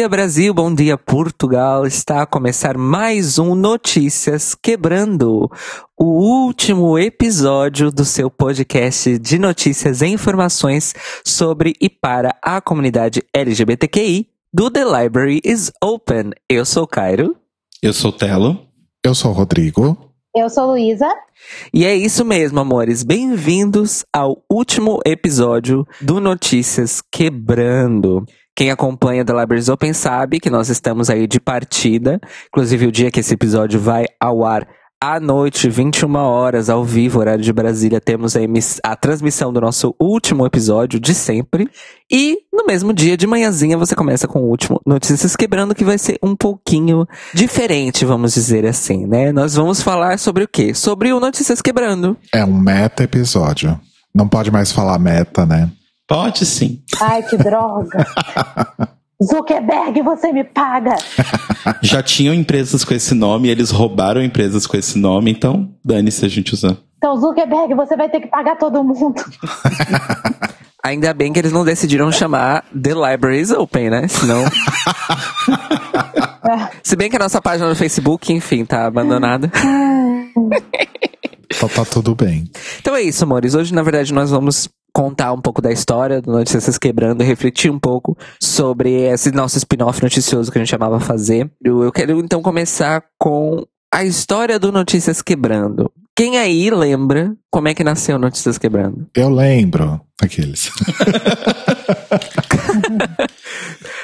dia, Brasil, bom dia, Portugal. Está a começar mais um Notícias Quebrando, o último episódio do seu podcast de notícias e informações sobre e para a comunidade LGBTQI do The Library is Open. Eu sou Cairo. Eu sou Telo. Eu sou Rodrigo. Eu sou Luísa. E é isso mesmo, amores. Bem-vindos ao último episódio do Notícias Quebrando. Quem acompanha The Libraries Open sabe que nós estamos aí de partida. Inclusive, o dia que esse episódio vai ao ar à noite, 21 horas, ao vivo, horário de Brasília, temos a, a, transmissão do nosso último episódio de sempre. E no mesmo dia, de manhãzinha, você começa com o último Notícias Quebrando, que vai ser um pouquinho diferente, vamos dizer assim, né? Nós vamos falar sobre o quê? Sobre o Notícias Quebrando. É um meta episódio. Não pode mais falar meta, né? Pode sim. Ai, que droga. Zuckerberg, você me paga! Já tinham empresas com esse nome, eles roubaram empresas com esse nome, então dane-se a gente usar. Então, Zuckerberg, você vai ter que pagar todo mundo. Ainda bem que eles não decidiram chamar The Libraries Open, né? Senão. Se bem que a nossa página no Facebook, enfim, tá abandonada. Então tá tudo bem. Então é isso, amores. Hoje, na verdade, nós vamos contar um pouco da história do Notícias Quebrando refletir um pouco sobre esse nosso spin-off noticioso que a gente chamava fazer. Eu, eu quero então começar com a história do Notícias Quebrando. Quem aí lembra como é que nasceu Notícias Quebrando? Eu lembro. Aqueles.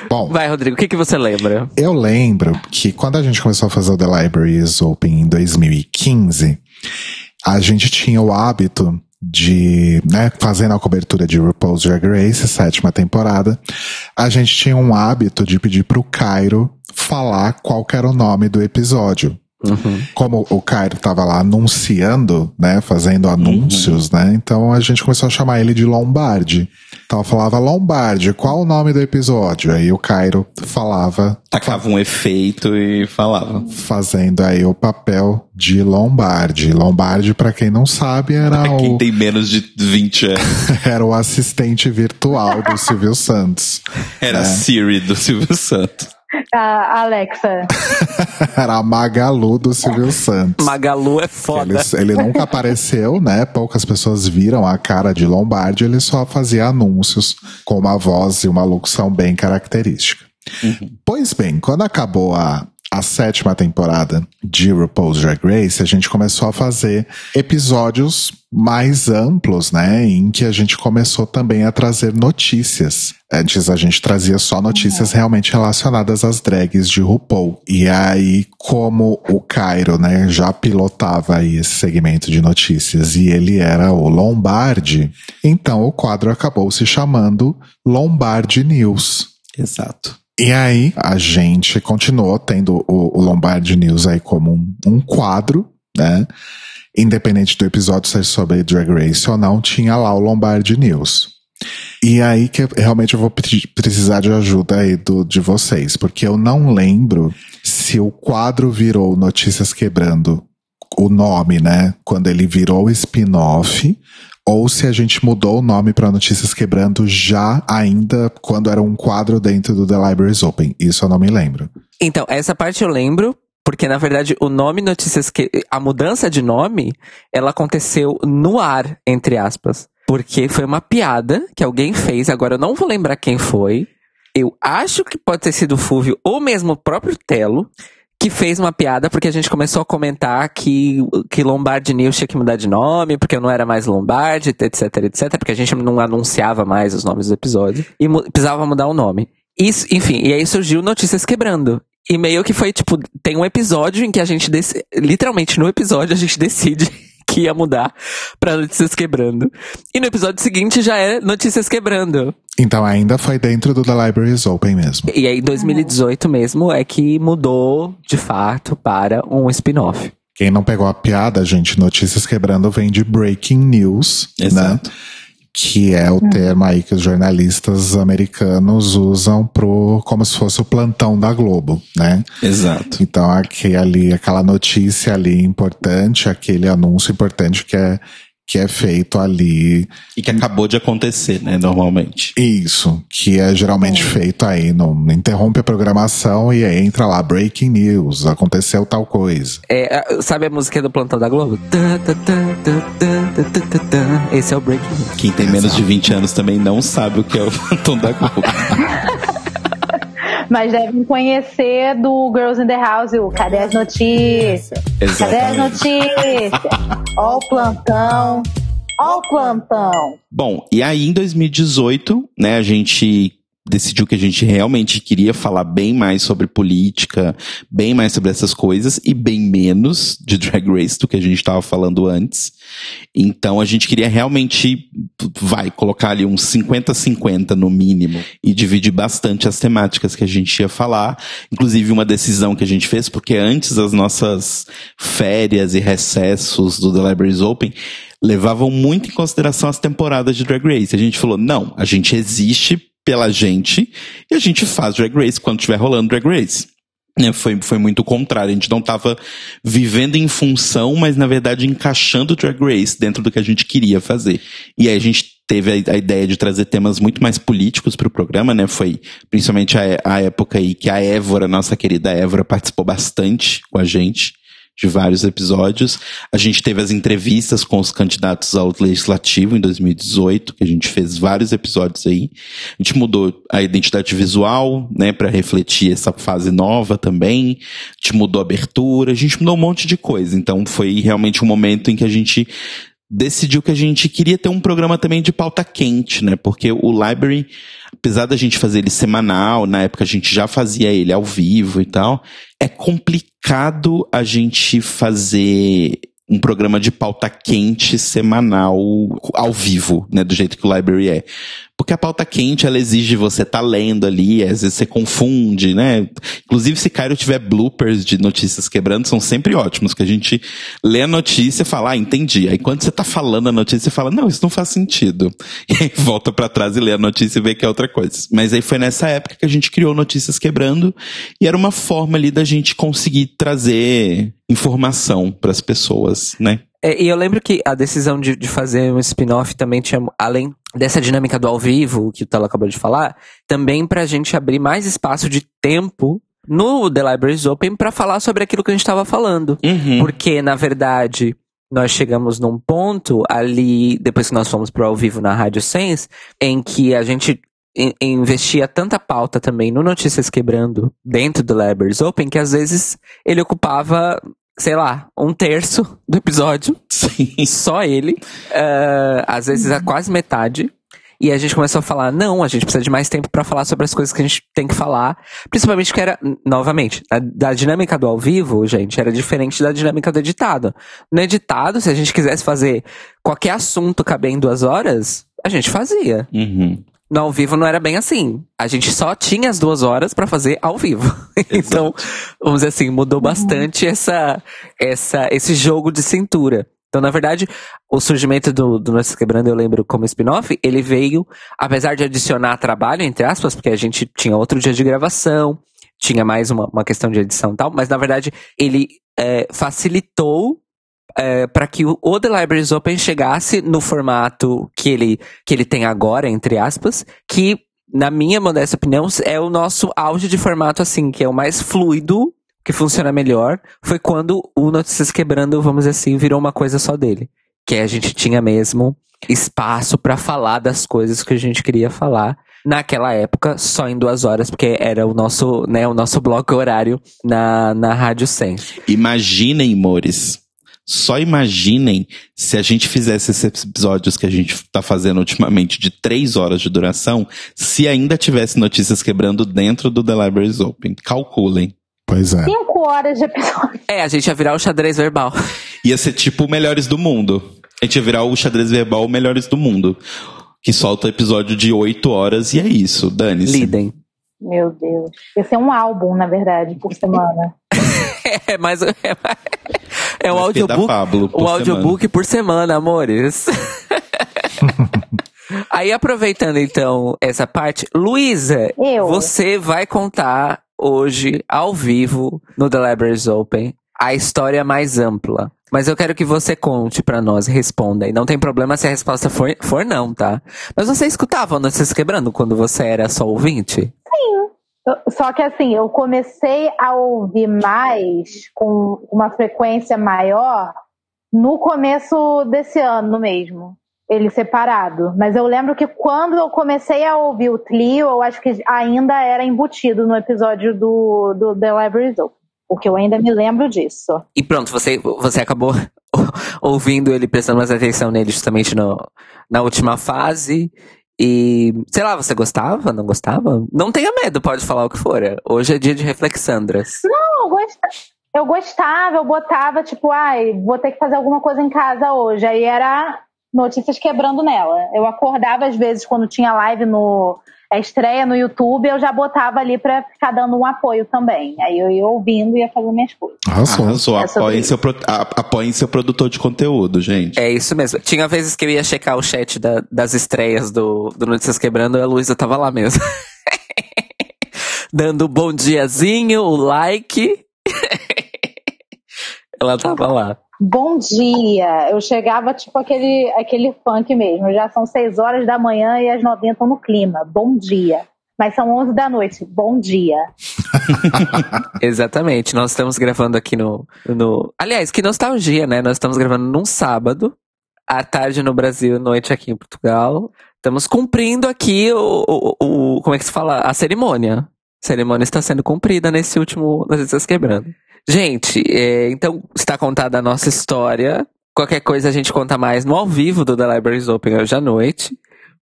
Bom, vai, Rodrigo, o que, que você lembra? Eu lembro que quando a gente começou a fazer o The Libraries Open em 2015, a gente tinha o hábito de, né, fazendo a cobertura de RuPaul's Drag Race, sétima temporada, a gente tinha um hábito de pedir pro Cairo falar qual era o nome do episódio. Uhum. Como o Cairo tava lá anunciando, né, fazendo anúncios, uhum. né, então a gente começou a chamar ele de Lombardi. Então eu falava, Lombardi, qual o nome do episódio? Aí o Cairo falava. Tacava um efeito e falava. Fazendo aí o papel de Lombardi. Lombardi, para quem não sabe, era pra quem o... tem menos de 20 anos. era o assistente virtual do Silvio Santos. Era a Siri do Silvio Santos. A Alexa. Era a Magalu do Silvio Santos. Magalu é foda. Ele, ele, nunca apareceu, né? Poucas pessoas viram a cara de Lombardi, ele só fazia anúncios com uma voz e uma locução bem característica. Uhum. Pois bem, quando acabou a, a sétima temporada de RuPaul's Drag Race, a gente começou a fazer episódios mais amplos, né? Em que a gente começou também a trazer notícias. Antes a gente trazia só notícias uhum. realmente relacionadas às drags de RuPaul. E aí, como o Cairo, né, já pilotava aí esse segmento de notícias e ele era o Lombardi, então o quadro acabou se chamando Lombardi News. Exato. E aí, a gente continuou tendo o, o Lombardi News aí como um, um, quadro, né? Independente do episódio ser sobre Drag Race ou não, tinha lá o Lombardi News. E aí que realmente eu vou precisar de ajuda aí do, de vocês, porque eu não lembro se o quadro virou Notícias Quebrando o nome, né? Quando ele virou spin-off, ou se a gente mudou o nome para Notícias Quebrando já ainda quando era um quadro dentro do The Libraries Open. Isso eu não me lembro. Então, essa parte eu lembro, porque na verdade o nome Notícias que a mudança de nome, ela aconteceu no ar, entre aspas. Porque foi uma piada que alguém fez, agora eu não vou lembrar quem foi. Eu acho que pode ter sido o Fúvio ou mesmo o próprio Telo, que fez uma piada porque a gente começou a comentar que, que Lombardi News tinha que mudar de nome, porque eu não era mais Lombardi, etc, etc, porque a gente não anunciava mais os nomes dos episódios e mu precisava mudar o nome. Isso, enfim, e aí surgiu Notícias Quebrando. E meio que foi tipo, tem um episódio em que a gente, literalmente no episódio a gente decide que ia mudar pra Notícias Quebrando. E no episódio seguinte já é Notícias Quebrando. Então ainda foi dentro do The Libraries Open mesmo. E aí, em 2018 mesmo, é que mudou de fato para um spin-off. Quem não pegou a piada, gente, Notícias Quebrando vem de Breaking News, né? Exato. né? Que é o termo aí que os jornalistas americanos usam pro, como se fosse o plantão da Globo, né? Exato. Então, aquele, aquela notícia ali importante, aquele anúncio importante que é que é feito ali. E que acabou de acontecer, né, normalmente. Isso, que é geralmente feito aí, no, interrompe a programação e aí entra lá, breaking news, aconteceu tal coisa. É, sabe a música do Plantão da Globo? Esse é o Breaking News. Quem tem menos de 20 anos também não sabe o que é o Phantom da Globo. Mas devem conhecer do Girls in the House, o Cadê as Notícias? Cadê as Notícias? Ó o plantão. Ó o plantão. Bom, e aí em 2018, né, a gente decidiu que a gente realmente queria falar bem mais sobre política, bem mais sobre essas coisas e bem menos de Drag Race do que a gente estava falando antes. Então a gente queria realmente, vai, colocar ali uns 50-50 no mínimo e dividir bastante as temáticas que a gente ia falar. Inclusive uma decisão que a gente fez, porque antes das nossas férias e recessos do The Libraries Open, levavam muito em consideração as temporadas de Drag Race. A gente falou, não, a gente existe pela gente e a gente faz Drag Race quando estiver rolando Drag Race. Né, foi, foi muito o contrário. A gente não estava vivendo em função, mas na verdade encaixando Drag Race dentro do que a gente queria fazer. E aí a gente teve a, a ideia de trazer temas muito mais políticos para o programa, né? Foi principalmente a, a época aí que a Évora, nossa querida Évora, participou bastante com a gente de vários episódios. A gente teve as entrevistas com os candidatos ao legislativo em 2018, que a gente fez vários episódios aí. A gente mudou a identidade visual, né, para refletir essa fase nova também. A gente mudou a abertura, a gente mudou um monte de coisa. Então foi realmente um momento em que a gente decidiu que a gente queria ter um programa também de pauta quente, né? Porque o Library, apesar da gente fazer ele semanal, na época a gente já fazia ele ao vivo e tal, é complicado a gente fazer um programa de pauta quente semanal ao vivo, né, do jeito que o Library é. Porque a pauta quente, ela exige você estar tá lendo ali, às vezes você confunde, né? Inclusive, se Cairo tiver bloopers de notícias quebrando, são sempre ótimos, que a gente lê a notícia e fala, ah, entendi. Aí quando você tá falando a notícia, você fala, não, isso não faz sentido. E aí volta para trás e lê a notícia e vê que é outra coisa. Mas aí foi nessa época que a gente criou Notícias Quebrando, e era uma forma ali da gente conseguir trazer informação para as pessoas, né? É, e eu lembro que a decisão de, de fazer um spin-off também tinha, além dessa dinâmica do ao vivo, que o Telo acabou de falar, também pra gente abrir mais espaço de tempo no The Libraries Open para falar sobre aquilo que a gente estava falando. Uhum. Porque, na verdade, nós chegamos num ponto ali, depois que nós fomos pro ao vivo na Rádio Sense, em que a gente in- investia tanta pauta também no Notícias Quebrando dentro do Libraries Open, que às vezes ele ocupava, sei lá, um terço do episódio Sim. só ele, eh, às vezes a quase metade. E a gente começou a falar, não, a gente precisa de mais tempo pra falar sobre as coisas que a gente tem que falar. Principalmente que era, novamente, a, da dinâmica do ao vivo, gente, era diferente da dinâmica do editado. No editado, se a gente quisesse fazer qualquer assunto caber em duas horas, a gente fazia. Uhum. No ao vivo não era bem assim. A gente só tinha as duas horas pra fazer ao vivo. então, vamos dizer assim, mudou bastante essa, essa, esse jogo de cintura. Então, na verdade, o surgimento do, do Quebrando, eu lembro como spin-off, ele veio, apesar de adicionar trabalho, entre aspas, porque a gente tinha outro dia de gravação, tinha mais uma, uma questão de edição e tal, mas na verdade ele é, facilitou para que o, o The Libraries Open chegasse no formato que ele, que ele tem agora, entre aspas, que, na minha modesta opinião, é o nosso auge de formato assim, que é o mais fluido, que funciona melhor, foi quando o Notícias Quebrando, vamos dizer assim, virou uma coisa só dele. Que a gente tinha mesmo espaço para falar das coisas que a gente queria falar. Naquela época, só em duas horas, porque era o nosso, né, o nosso bloco horário na, na Rádio 100. Imaginem, Mores. Só imaginem se a gente fizesse esses episódios que a gente tá fazendo ultimamente de três horas de duração, se ainda tivesse notícias quebrando dentro do The Libraries Open. Calculem. Pois é. Cinco horas de episódio. É, a gente ia virar o xadrez verbal. Ia ser tipo o Melhores do Mundo. A gente ia virar o xadrez verbal o Melhores do Mundo. Que solta episódio de oito horas e é isso, dane-se. Lidem. Meu Deus. Esse é um álbum, na verdade, por semana. É, mas é, é um audiobook. Pablo por Um audiobook por semana, amores. Aí, aproveitando então essa parte, Luísa, você vai contar hoje, ao vivo, no The Libraries Open, a história mais ampla. Mas eu quero que você conte para nós, responda. E não tem problema se a resposta for, for não, tá? Mas você escutava Notícias Quebrando quando você era só ouvinte? Sim. Só que assim, eu comecei a ouvir mais, com uma frequência maior, no começo desse ano mesmo. Ele separado. Mas eu lembro que quando eu comecei a ouvir o Tlio, eu acho que ainda era embutido no episódio do, do The Library Open. Porque eu ainda me lembro disso. E pronto, você, você acabou ouvindo ele, prestando mais atenção nele justamente no, na última fase. E, sei lá, você gostava? Não gostava? Não tenha medo, pode falar o que for. Hoje é dia de reflexandras. Não, eu gostava. Eu gostava, eu botava, tipo, ai, vou ter que fazer alguma coisa em casa hoje. Aí era notícias quebrando nela. Eu acordava às vezes quando tinha live no, a estreia no YouTube, eu já botava ali para ficar dando um apoio também. Aí eu ia ouvindo e ia fazendo minhas coisas. Arrasou. Arrasou. Apoiem seu, apoiem seu produtor de conteúdo, gente. É isso mesmo. Tinha vezes que eu ia checar o chat da, das estreias do, do Notícias Quebrando e a Luísa tava lá mesmo. Dando o bom diazinho, o like. Ela tava lá. Bom dia! Eu chegava tipo aquele, aquele funk mesmo. Já são 6 horas da manhã e as novinhas estão no clima. Bom dia! Mas são 11 da noite. Bom dia! Exatamente. Nós estamos gravando aqui no, no. Aliás, que nostalgia, né? Nós estamos gravando num sábado, à tarde no Brasil, noite aqui em Portugal. Estamos cumprindo aqui o, o, o. Como é que se fala? A cerimônia. Cerimônia está sendo cumprida nesse último. Nós estamos quebrando. Gente, é, então está contada a nossa história. Qualquer coisa a gente conta mais no ao vivo do The Libraries Open hoje à noite.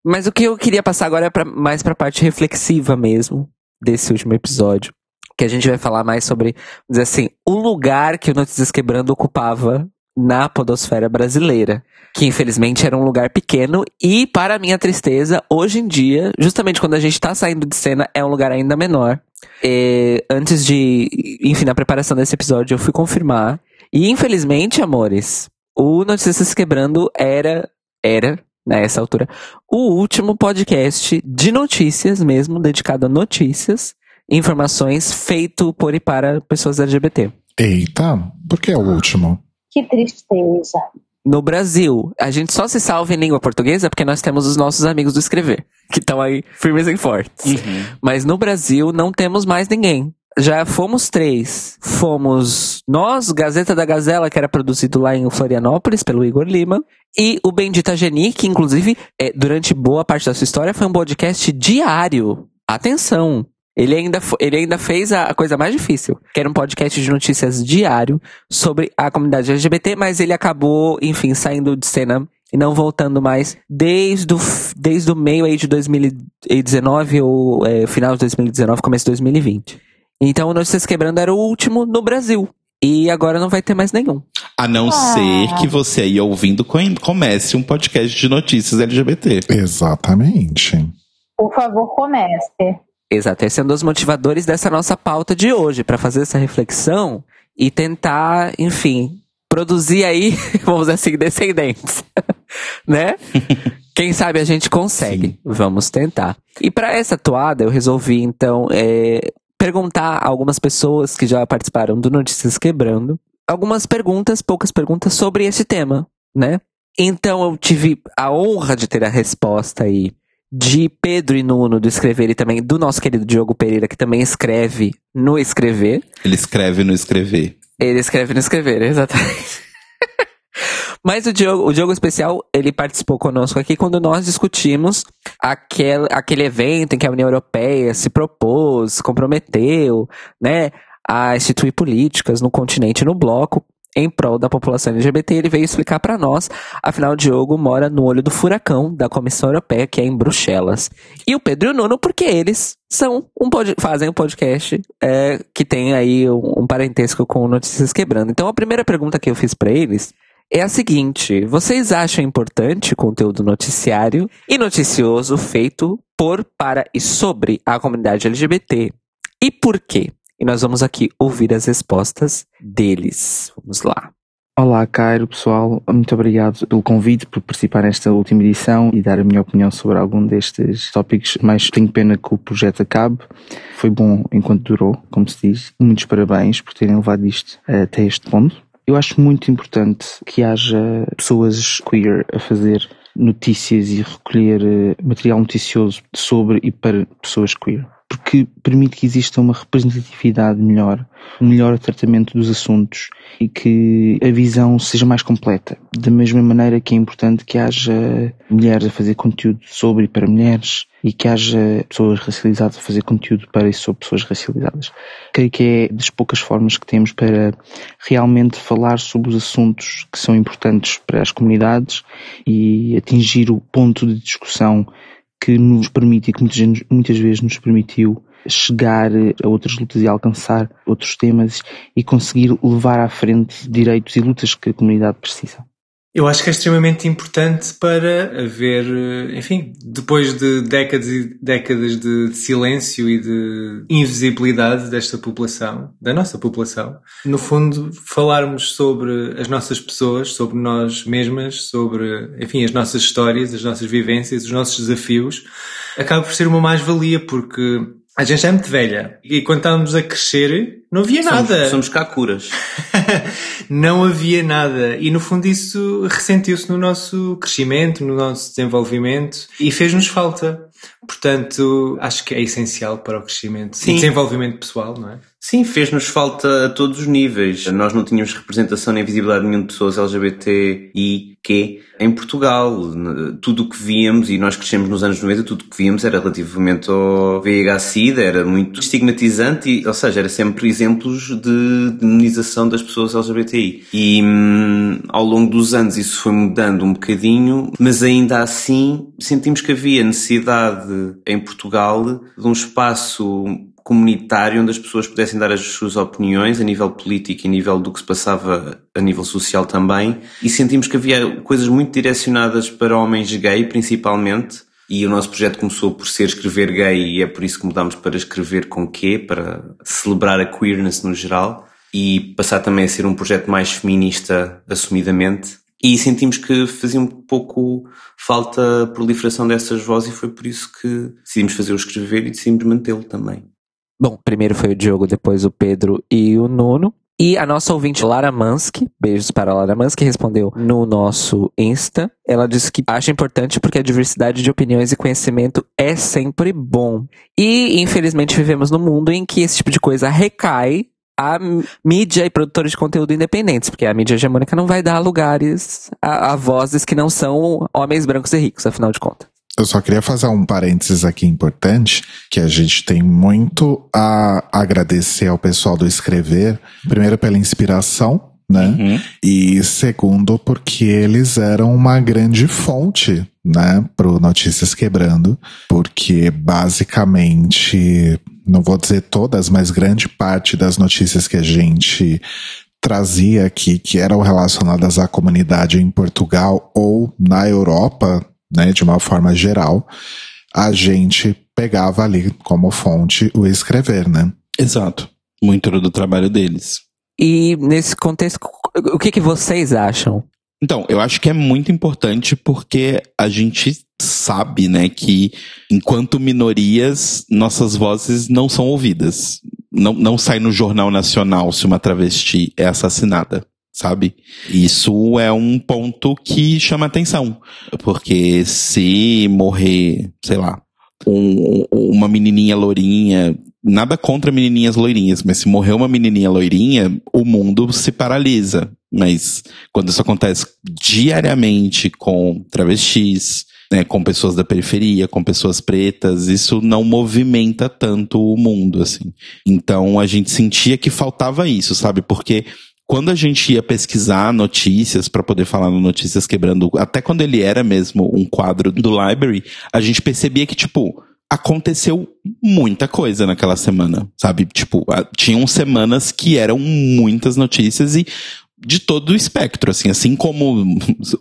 Mas o que eu queria passar agora é pra, mais para a parte reflexiva mesmo desse último episódio. Que a gente vai falar mais sobre, dizer assim, o lugar que o Notícias Quebrando ocupava na podosfera brasileira. Que infelizmente era um lugar pequeno e, para minha tristeza, hoje em dia, justamente quando a gente está saindo de cena, é um lugar ainda menor. E, antes de, enfim, na preparação desse episódio, eu fui confirmar. E infelizmente, amores, o Notícias Quebrando era, era, nessa altura, o último podcast de notícias mesmo, dedicado a notícias, informações, feito por e para pessoas LGBT. Eita, por que é o último? Que tristeza. No Brasil, a gente só se salva em língua portuguesa porque nós temos os nossos amigos do escrever, que estão aí firmes e fortes. Uhum. Mas no Brasil não temos mais ninguém. Já fomos três. Fomos nós, Gazeta da Gazela, que era produzido lá em Florianópolis pelo Igor Lima, e o Bendita Geni, que inclusive, é, durante boa parte da sua história, foi um podcast diário. Atenção! Ele ainda, ele ainda fez a, coisa mais difícil, que era um podcast de notícias diário sobre a comunidade LGBT, mas ele acabou, enfim, saindo de cena e não voltando mais desde o, desde o meio aí de 2019 ou é, final de 2019, começo de 2020. Então o Notícias Quebrando era o último no Brasil. E agora não vai ter mais nenhum. A não ah. ser que você aí ouvindo comece um podcast de notícias LGBT. Exatamente. Por favor, comece. Exato, esse é um dos motivadores dessa nossa pauta de hoje, para fazer essa reflexão e tentar, enfim, produzir aí, vamos dizer assim, descendentes, né? Quem sabe a gente consegue. Sim. Vamos tentar. E para essa toada, eu resolvi, então, é, perguntar a algumas pessoas que já participaram do Notícias Quebrando algumas perguntas, poucas perguntas sobre esse tema, né? Então eu tive a honra de ter a resposta aí de Pedro e Nuno do Escrever e também do nosso querido Diogo Pereira, que também escreve no Escrever. Ele escreve no Escrever. Ele escreve no Escrever, exatamente. Mas o Diogo, o Diogo Especial, ele participou conosco aqui quando nós discutimos aquele, aquele evento em que a União Europeia se propôs, se comprometeu, né, a instituir políticas no continente e no bloco em prol da população LGBT, ele veio explicar para nós. Afinal, Diogo mora no olho do furacão da Comissão Europeia, que é em Bruxelas. E o Pedro e o Nuno, porque eles são um fazem um podcast é, que tem aí um, um parentesco com Notícias Quebrando. Então, a primeira pergunta que eu fiz para eles é a seguinte: vocês acham importante conteúdo noticiário e noticioso feito por, para e sobre a comunidade LGBT? E por quê? E nós vamos aqui ouvir as respostas deles. Vamos lá. Olá, Cairo, pessoal. Muito obrigado pelo convite, por participar nesta última edição e dar a minha opinião sobre algum destes tópicos. Mas tenho pena que o projeto acabe. Foi bom enquanto durou, como se diz. Muitos parabéns por terem levado isto até este ponto. Eu acho muito importante que haja pessoas queer a fazer notícias e recolher eh, material noticioso sobre e para pessoas queer porque permite que exista uma representatividade melhor, um melhor tratamento dos assuntos e que a visão seja mais completa. Da mesma maneira que é importante que haja mulheres a fazer conteúdo sobre e para mulheres e que haja pessoas racializadas a fazer conteúdo para e sobre pessoas racializadas. Creio que é das poucas formas que temos para realmente falar sobre os assuntos que são importantes para as comunidades e atingir o ponto de discussão que nos permite e que muitas, muitas vezes nos permitiu chegar a outras lutas e alcançar outros temas e conseguir levar à frente direitos e lutas que a comunidade precisa. Eu acho que é extremamente importante para haver, eh, enfim, depois de décadas e décadas de silêncio e de invisibilidade desta população, da nossa população, no fundo, falarmos sobre as nossas pessoas, sobre nós mesmas, sobre, enfim, as nossas histórias, as nossas vivências, os nossos desafios, acaba por ser uma mais-valia porque a gente é muito velha. E quando estávamos a crescer, não havia somos, nada. Somos cacuras. não havia nada. E no fundo isso ressentiu-se no nosso crescimento, no nosso desenvolvimento e fez-nos falta. Portanto, acho que é essencial para o crescimento Sim. e desenvolvimento pessoal, não é? Sim, fez-nos falta a todos os níveis. Nós não tínhamos representação nem visibilidade nenhuma de pessoas LGBT que em Portugal. Tudo o que víamos, e nós crescemos nos anos 90, tudo o que víamos era relativamente ao VIH-Sida, era muito estigmatizante, e, ou seja, era sempre exemplos de demonização das pessoas LGBTI. E hum, ao longo dos anos isso foi mudando um bocadinho, mas ainda assim sentimos que havia necessidade em Portugal de um espaço comunitário onde as pessoas pudessem dar as suas opiniões a nível político e a nível do que se passava a nível social também. E sentimos que havia coisas muito direcionadas para homens gay, principalmente. E o nosso projeto começou por ser escrever gay e é por isso que mudámos para escrever com quê, para celebrar a queerness no geral e passar também a ser um projeto mais feminista assumidamente. E sentimos que fazia um pouco falta a proliferação dessas vozes e foi por isso que decidimos fazer o escrever e decidimos mantê-lo também. Bom, primeiro foi o Diogo, depois o Pedro e o Nuno. E a nossa ouvinte Lara Mansky, beijos para a Lara Mansky, respondeu no nosso Insta. Ela disse que acha importante porque a diversidade de opiniões e conhecimento é sempre bom. E, infelizmente, vivemos num mundo em que esse tipo de coisa recai a mídia e produtores de conteúdo independentes, porque a mídia hegemônica não vai dar lugares a, a vozes que não são homens brancos e ricos, afinal de contas. Eu só queria fazer um parênteses aqui importante, que a gente tem muito a agradecer ao pessoal do Escrever, primeiro pela inspiração, né? Uhum. E segundo, porque eles eram uma grande fonte, né, pro Notícias Quebrando, porque basicamente, não vou dizer todas, mas grande parte das notícias que a gente trazia aqui, que eram relacionadas à comunidade em Portugal ou na Europa, né, de uma forma geral, a gente pegava ali como fonte o escrever, né? Exato. Muito do trabalho deles. E nesse contexto, o que, que vocês acham? Então, eu acho que é muito importante porque a gente sabe, né, que enquanto minorias, nossas vozes não são ouvidas. Não, não sai no Jornal Nacional se uma travesti é assassinada sabe? Isso é um ponto que chama atenção, porque se morrer, sei lá, um, uma menininha loirinha, nada contra menininhas loirinhas, mas se morrer uma menininha loirinha, o mundo se paralisa. Mas quando isso acontece diariamente com travestis, né, com pessoas da periferia, com pessoas pretas, isso não movimenta tanto o mundo, assim. Então a gente sentia que faltava isso, sabe? Porque quando a gente ia pesquisar notícias para poder falar no Notícias Quebrando, até quando ele era mesmo um quadro do Library, a gente percebia que, tipo, aconteceu muita coisa naquela semana, sabe? Tipo, tinham semanas que eram muitas notícias e de todo o espectro, assim, assim como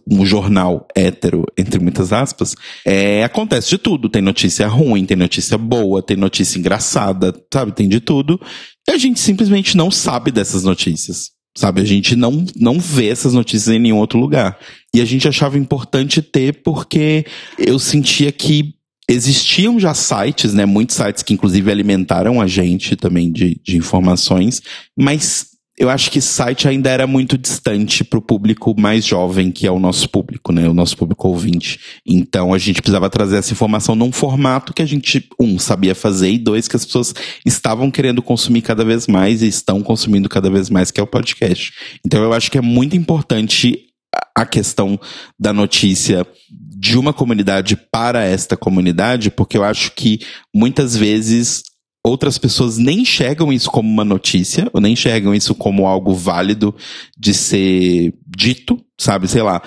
um jornal hétero, entre muitas aspas, é, acontece de tudo. Tem notícia ruim, tem notícia boa, tem notícia engraçada, sabe? Tem de tudo. E a gente simplesmente não sabe dessas notícias Sabe, a gente não, não vê essas notícias em nenhum outro lugar. E a gente achava importante ter porque eu sentia que existiam já sites, né, muitos sites que inclusive alimentaram a gente também de, de informações, mas eu acho que site ainda era muito distante para o público mais jovem, que é o nosso público, né? O nosso público ouvinte. Então a gente precisava trazer essa informação num formato que a gente, um, sabia fazer, e dois, que as pessoas estavam querendo consumir cada vez mais e estão consumindo cada vez mais, que é o podcast. Então eu acho que é muito importante a questão da notícia de uma comunidade para esta comunidade, porque eu acho que muitas vezes outras pessoas nem enxergam isso como uma notícia, ou nem enxergam isso como algo válido de ser dito, sabe? Sei lá,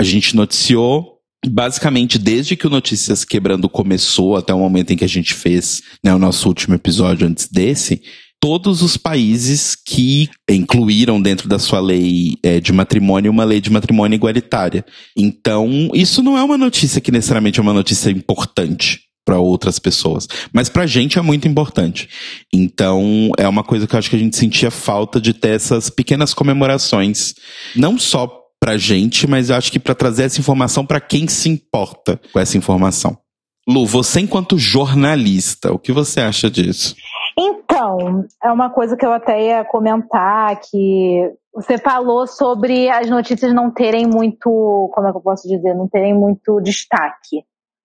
a gente noticiou basicamente desde que o Notícias Quebrando começou até o momento em que a gente fez né, o nosso último episódio antes desse, todos os países que incluíram dentro da sua lei é, de matrimônio uma lei de matrimônio igualitária. Então, isso não é uma notícia que necessariamente é uma notícia importante para outras pessoas. Mas pra gente é muito importante. Então, é uma coisa que eu acho que a gente sentia falta de ter essas pequenas comemorações, não só pra gente, mas eu acho que para trazer essa informação para quem se importa com essa informação. Lu, você enquanto jornalista, o que você acha disso? Então, é uma coisa que eu até ia comentar que você falou sobre as notícias não terem muito, como é que eu posso dizer, não terem muito destaque.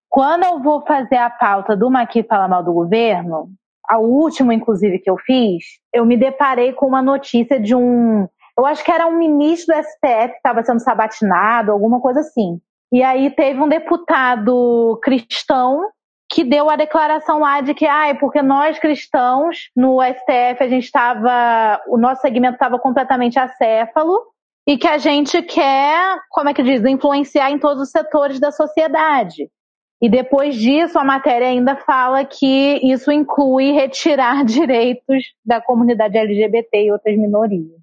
Quando eu vou fazer a pauta do Maqui Fala Mal do Governo, a última, inclusive, que eu fiz, eu me deparei com uma notícia de um. Eu acho que era um ministro do STF que estava sendo sabatinado, alguma coisa assim. E aí teve um deputado cristão que deu a declaração lá de que, ah, é porque nós cristãos no STF a gente estava, o nosso segmento estava completamente acéfalo e que a gente quer, como é que diz, influenciar em todos os setores da sociedade. E depois disso, a matéria ainda fala que isso inclui retirar direitos da comunidade LGBT e outras minorias.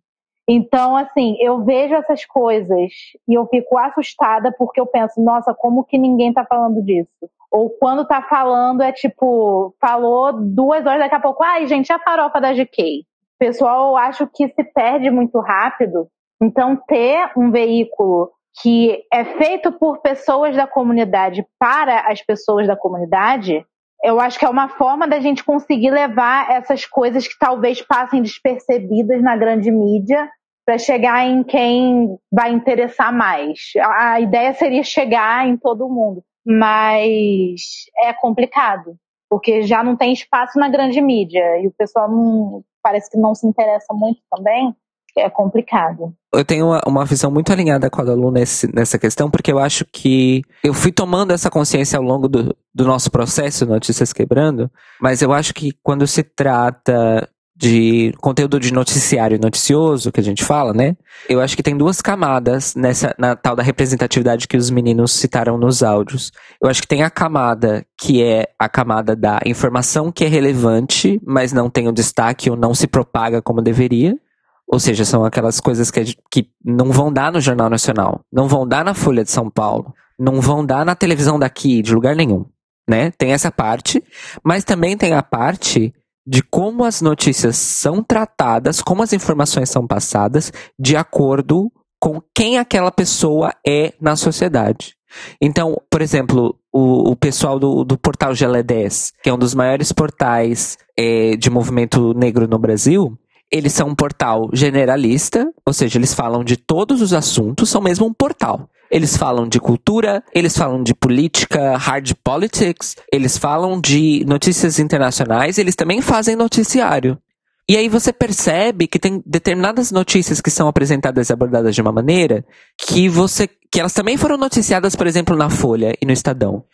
Então, assim, eu vejo essas coisas e eu fico assustada porque eu penso, nossa, como que ninguém está falando disso? Ou quando está falando é tipo, falou duas horas, daqui a pouco, ai, gente, a farofa da GK. Pessoal, eu acho que se perde muito rápido. Então, ter um veículo que é feito por pessoas da comunidade para as pessoas da comunidade, eu acho que é uma forma da gente conseguir levar essas coisas que talvez passem despercebidas na grande mídia para chegar em quem vai interessar mais. A ideia seria chegar em todo mundo, mas é complicado, porque já não tem espaço na grande mídia e o pessoal não, parece que não se interessa muito também é complicado. Eu tenho uma, uma, visão muito alinhada com a da Lu nesse, nessa questão, porque eu acho que eu fui tomando essa consciência ao longo do, do nosso processo Notícias Quebrando, mas eu acho que quando se trata de conteúdo de noticiário noticioso, que a gente fala, né? Eu acho que tem duas camadas nessa na tal da representatividade que os meninos citaram nos áudios. Eu acho que tem a camada que é a camada da informação que é relevante, mas não tem o destaque ou não se propaga como deveria. Ou seja, são aquelas coisas que, que não vão dar no Jornal Nacional, não vão dar na Folha de São Paulo, não vão dar na televisão daqui, de lugar nenhum. Né? Tem essa parte, mas também tem a parte de como as notícias são tratadas, como as informações são passadas, de acordo com quem aquela pessoa é na sociedade. Então, por exemplo, o, o pessoal do, do portal GLE10, que é um dos maiores portais é, de movimento negro no Brasil, eles são um portal generalista, ou seja, eles falam de todos os assuntos, são mesmo um portal. Eles falam de cultura, eles falam de política, hard politics, eles falam de notícias internacionais, eles também fazem noticiário. E aí você percebe que tem determinadas notícias que são apresentadas e abordadas de uma maneira que você que elas também foram noticiadas, por exemplo, na Folha e no Estadão.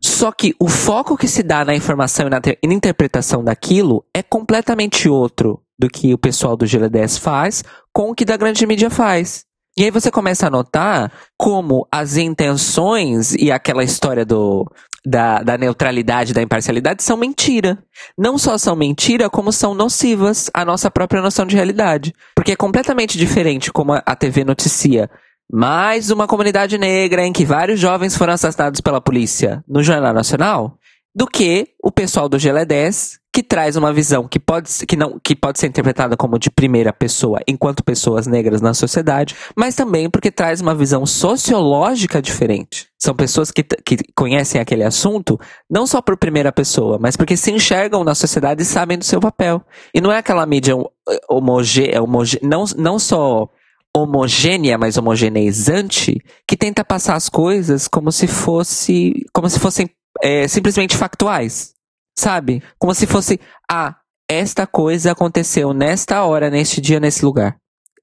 Só que o foco que se dá na informação e na, na interpretação daquilo é completamente outro do que o pessoal do GL10 faz com o que da grande mídia faz. E aí você começa a notar como as intenções e aquela história do, da, da neutralidade, da imparcialidade são mentira. Não só são mentira, como são nocivas à nossa própria noção de realidade. Porque é completamente diferente como a, a TV noticia mais uma comunidade negra em que vários jovens foram assassinados pela polícia no Jornal Nacional do que o pessoal do GL10 que traz uma visão que pode, que, não, que pode ser interpretada como de primeira pessoa enquanto pessoas negras na sociedade, mas também porque traz uma visão sociológica diferente. São pessoas que, que conhecem aquele assunto não só por primeira pessoa, mas porque se enxergam na sociedade e sabem do seu papel. E não é aquela mídia homogênea, homogê, não, não só homogênea, mas homogeneizante, que tenta passar as coisas como se fosse, como se fossem é, simplesmente factuais sabe? Como se fosse, ah, esta coisa aconteceu nesta hora, neste dia, nesse lugar.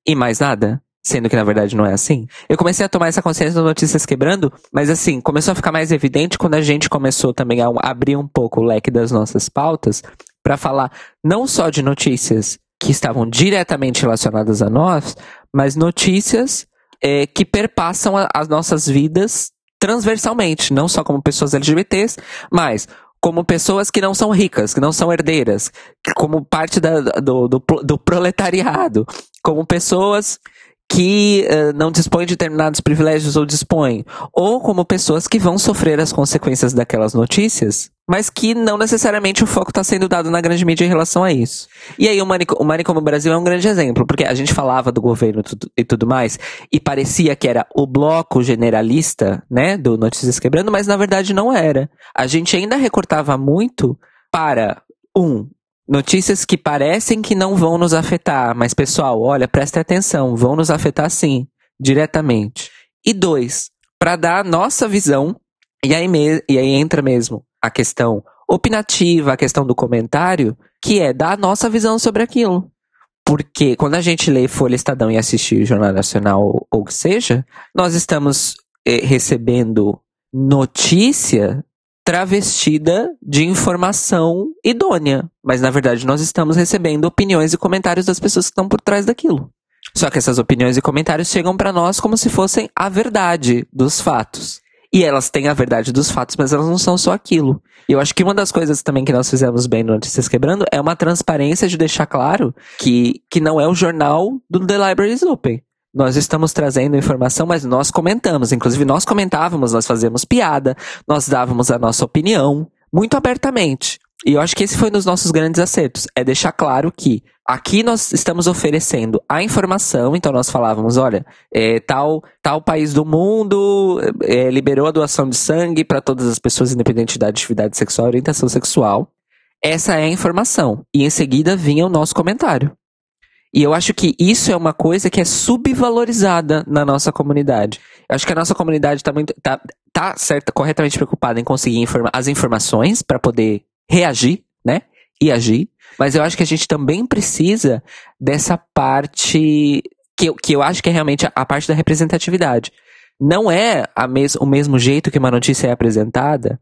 E mais nada. Sendo que na verdade não é assim. Eu comecei a tomar essa consciência das notícias quebrando, mas assim, começou a ficar mais evidente quando a gente começou também a abrir um pouco o leque das nossas pautas para falar não só de notícias que estavam diretamente relacionadas a nós, mas notícias é, que perpassam a, as nossas vidas transversalmente, não só como pessoas LGBTs, mas como pessoas que não são ricas, que não são herdeiras, como parte da, do, do, do proletariado, como pessoas que uh, não dispõem de determinados privilégios ou dispõem, ou como pessoas que vão sofrer as consequências daquelas notícias, mas que não necessariamente o foco está sendo dado na grande mídia em relação a isso. E aí o, Manico, o Brasil é um grande exemplo, porque a gente falava do governo tudo, e tudo mais, e parecia que era o bloco generalista, né, do Notícias Quebrando, mas na verdade não era. A gente ainda recortava muito para, um, Notícias que parecem que não vão nos afetar, mas pessoal, olha, presta atenção, vão nos afetar sim, diretamente. E dois, para dar a nossa visão, e aí, e aí entra mesmo a questão opinativa, a questão do comentário, que é dar a nossa visão sobre aquilo. Porque quando a gente lê Folha Estadão e assiste Jornal Nacional ou o que seja, nós estamos eh, recebendo notícia travestida de informação idônea. Mas na verdade nós estamos recebendo opiniões e comentários das pessoas que estão por trás daquilo. Só que essas opiniões e comentários chegam para nós como se fossem a verdade dos fatos. E elas têm a verdade dos fatos, mas elas não são só aquilo. E eu acho que uma das coisas também que nós fizemos bem no Notícias Quebrando é uma transparência de deixar claro que, que não é o jornal do The Libraries Open. Nós estamos trazendo informação, mas nós comentamos. Inclusive, nós comentávamos, nós fazíamos piada, nós dávamos a nossa opinião muito abertamente. E eu acho que esse foi um dos nossos grandes acertos. É deixar claro que aqui nós estamos oferecendo a informação, então nós falávamos, olha, é, tal, tal país do mundo é, liberou a doação de sangue para todas as pessoas, independente da atividade sexual e orientação sexual. Essa é a informação. E em seguida vinha o nosso comentário. E eu acho que isso é uma coisa que é subvalorizada na nossa comunidade. Eu acho que a nossa comunidade está muito. tá, tá certa, corretamente preocupada em conseguir informa as informações para poder reagir, né? E agir. Mas eu acho que a gente também precisa dessa parte que, eu, que eu acho que é realmente a, a parte da representatividade. Não é a mes o mesmo jeito que uma notícia é apresentada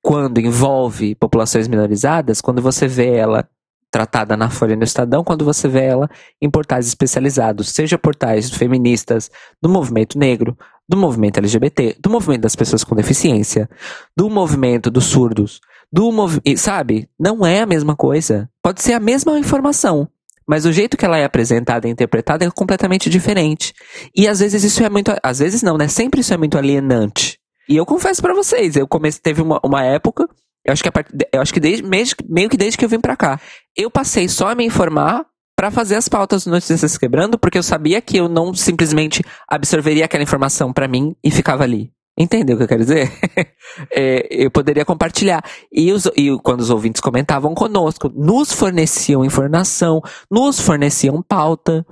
quando envolve populações minorizadas, quando você vê ela tratada na Folha no Estadão quando você vê ela em portais especializados, seja portais feministas, do movimento negro, do movimento LGBT, do movimento das pessoas com deficiência, do movimento dos surdos, do movimento, sabe? Não é a mesma coisa. Pode ser a mesma informação, mas o jeito que ela é apresentada e interpretada é completamente diferente. E às vezes isso é muito, às vezes não, né? Sempre isso é muito alienante. E eu confesso para vocês, eu comecei, teve uma, uma época eu acho que, part... eu acho que desde, meio que desde que eu vim pra cá. Eu passei só a me informar para fazer as pautas do Notícias Quebrando, porque eu sabia que eu não simplesmente absorveria aquela informação para mim e ficava ali. Entendeu o que eu quero dizer? é, eu poderia compartilhar. E, os, e quando os ouvintes comentavam conosco, nos forneciam informação, nos forneciam pauta.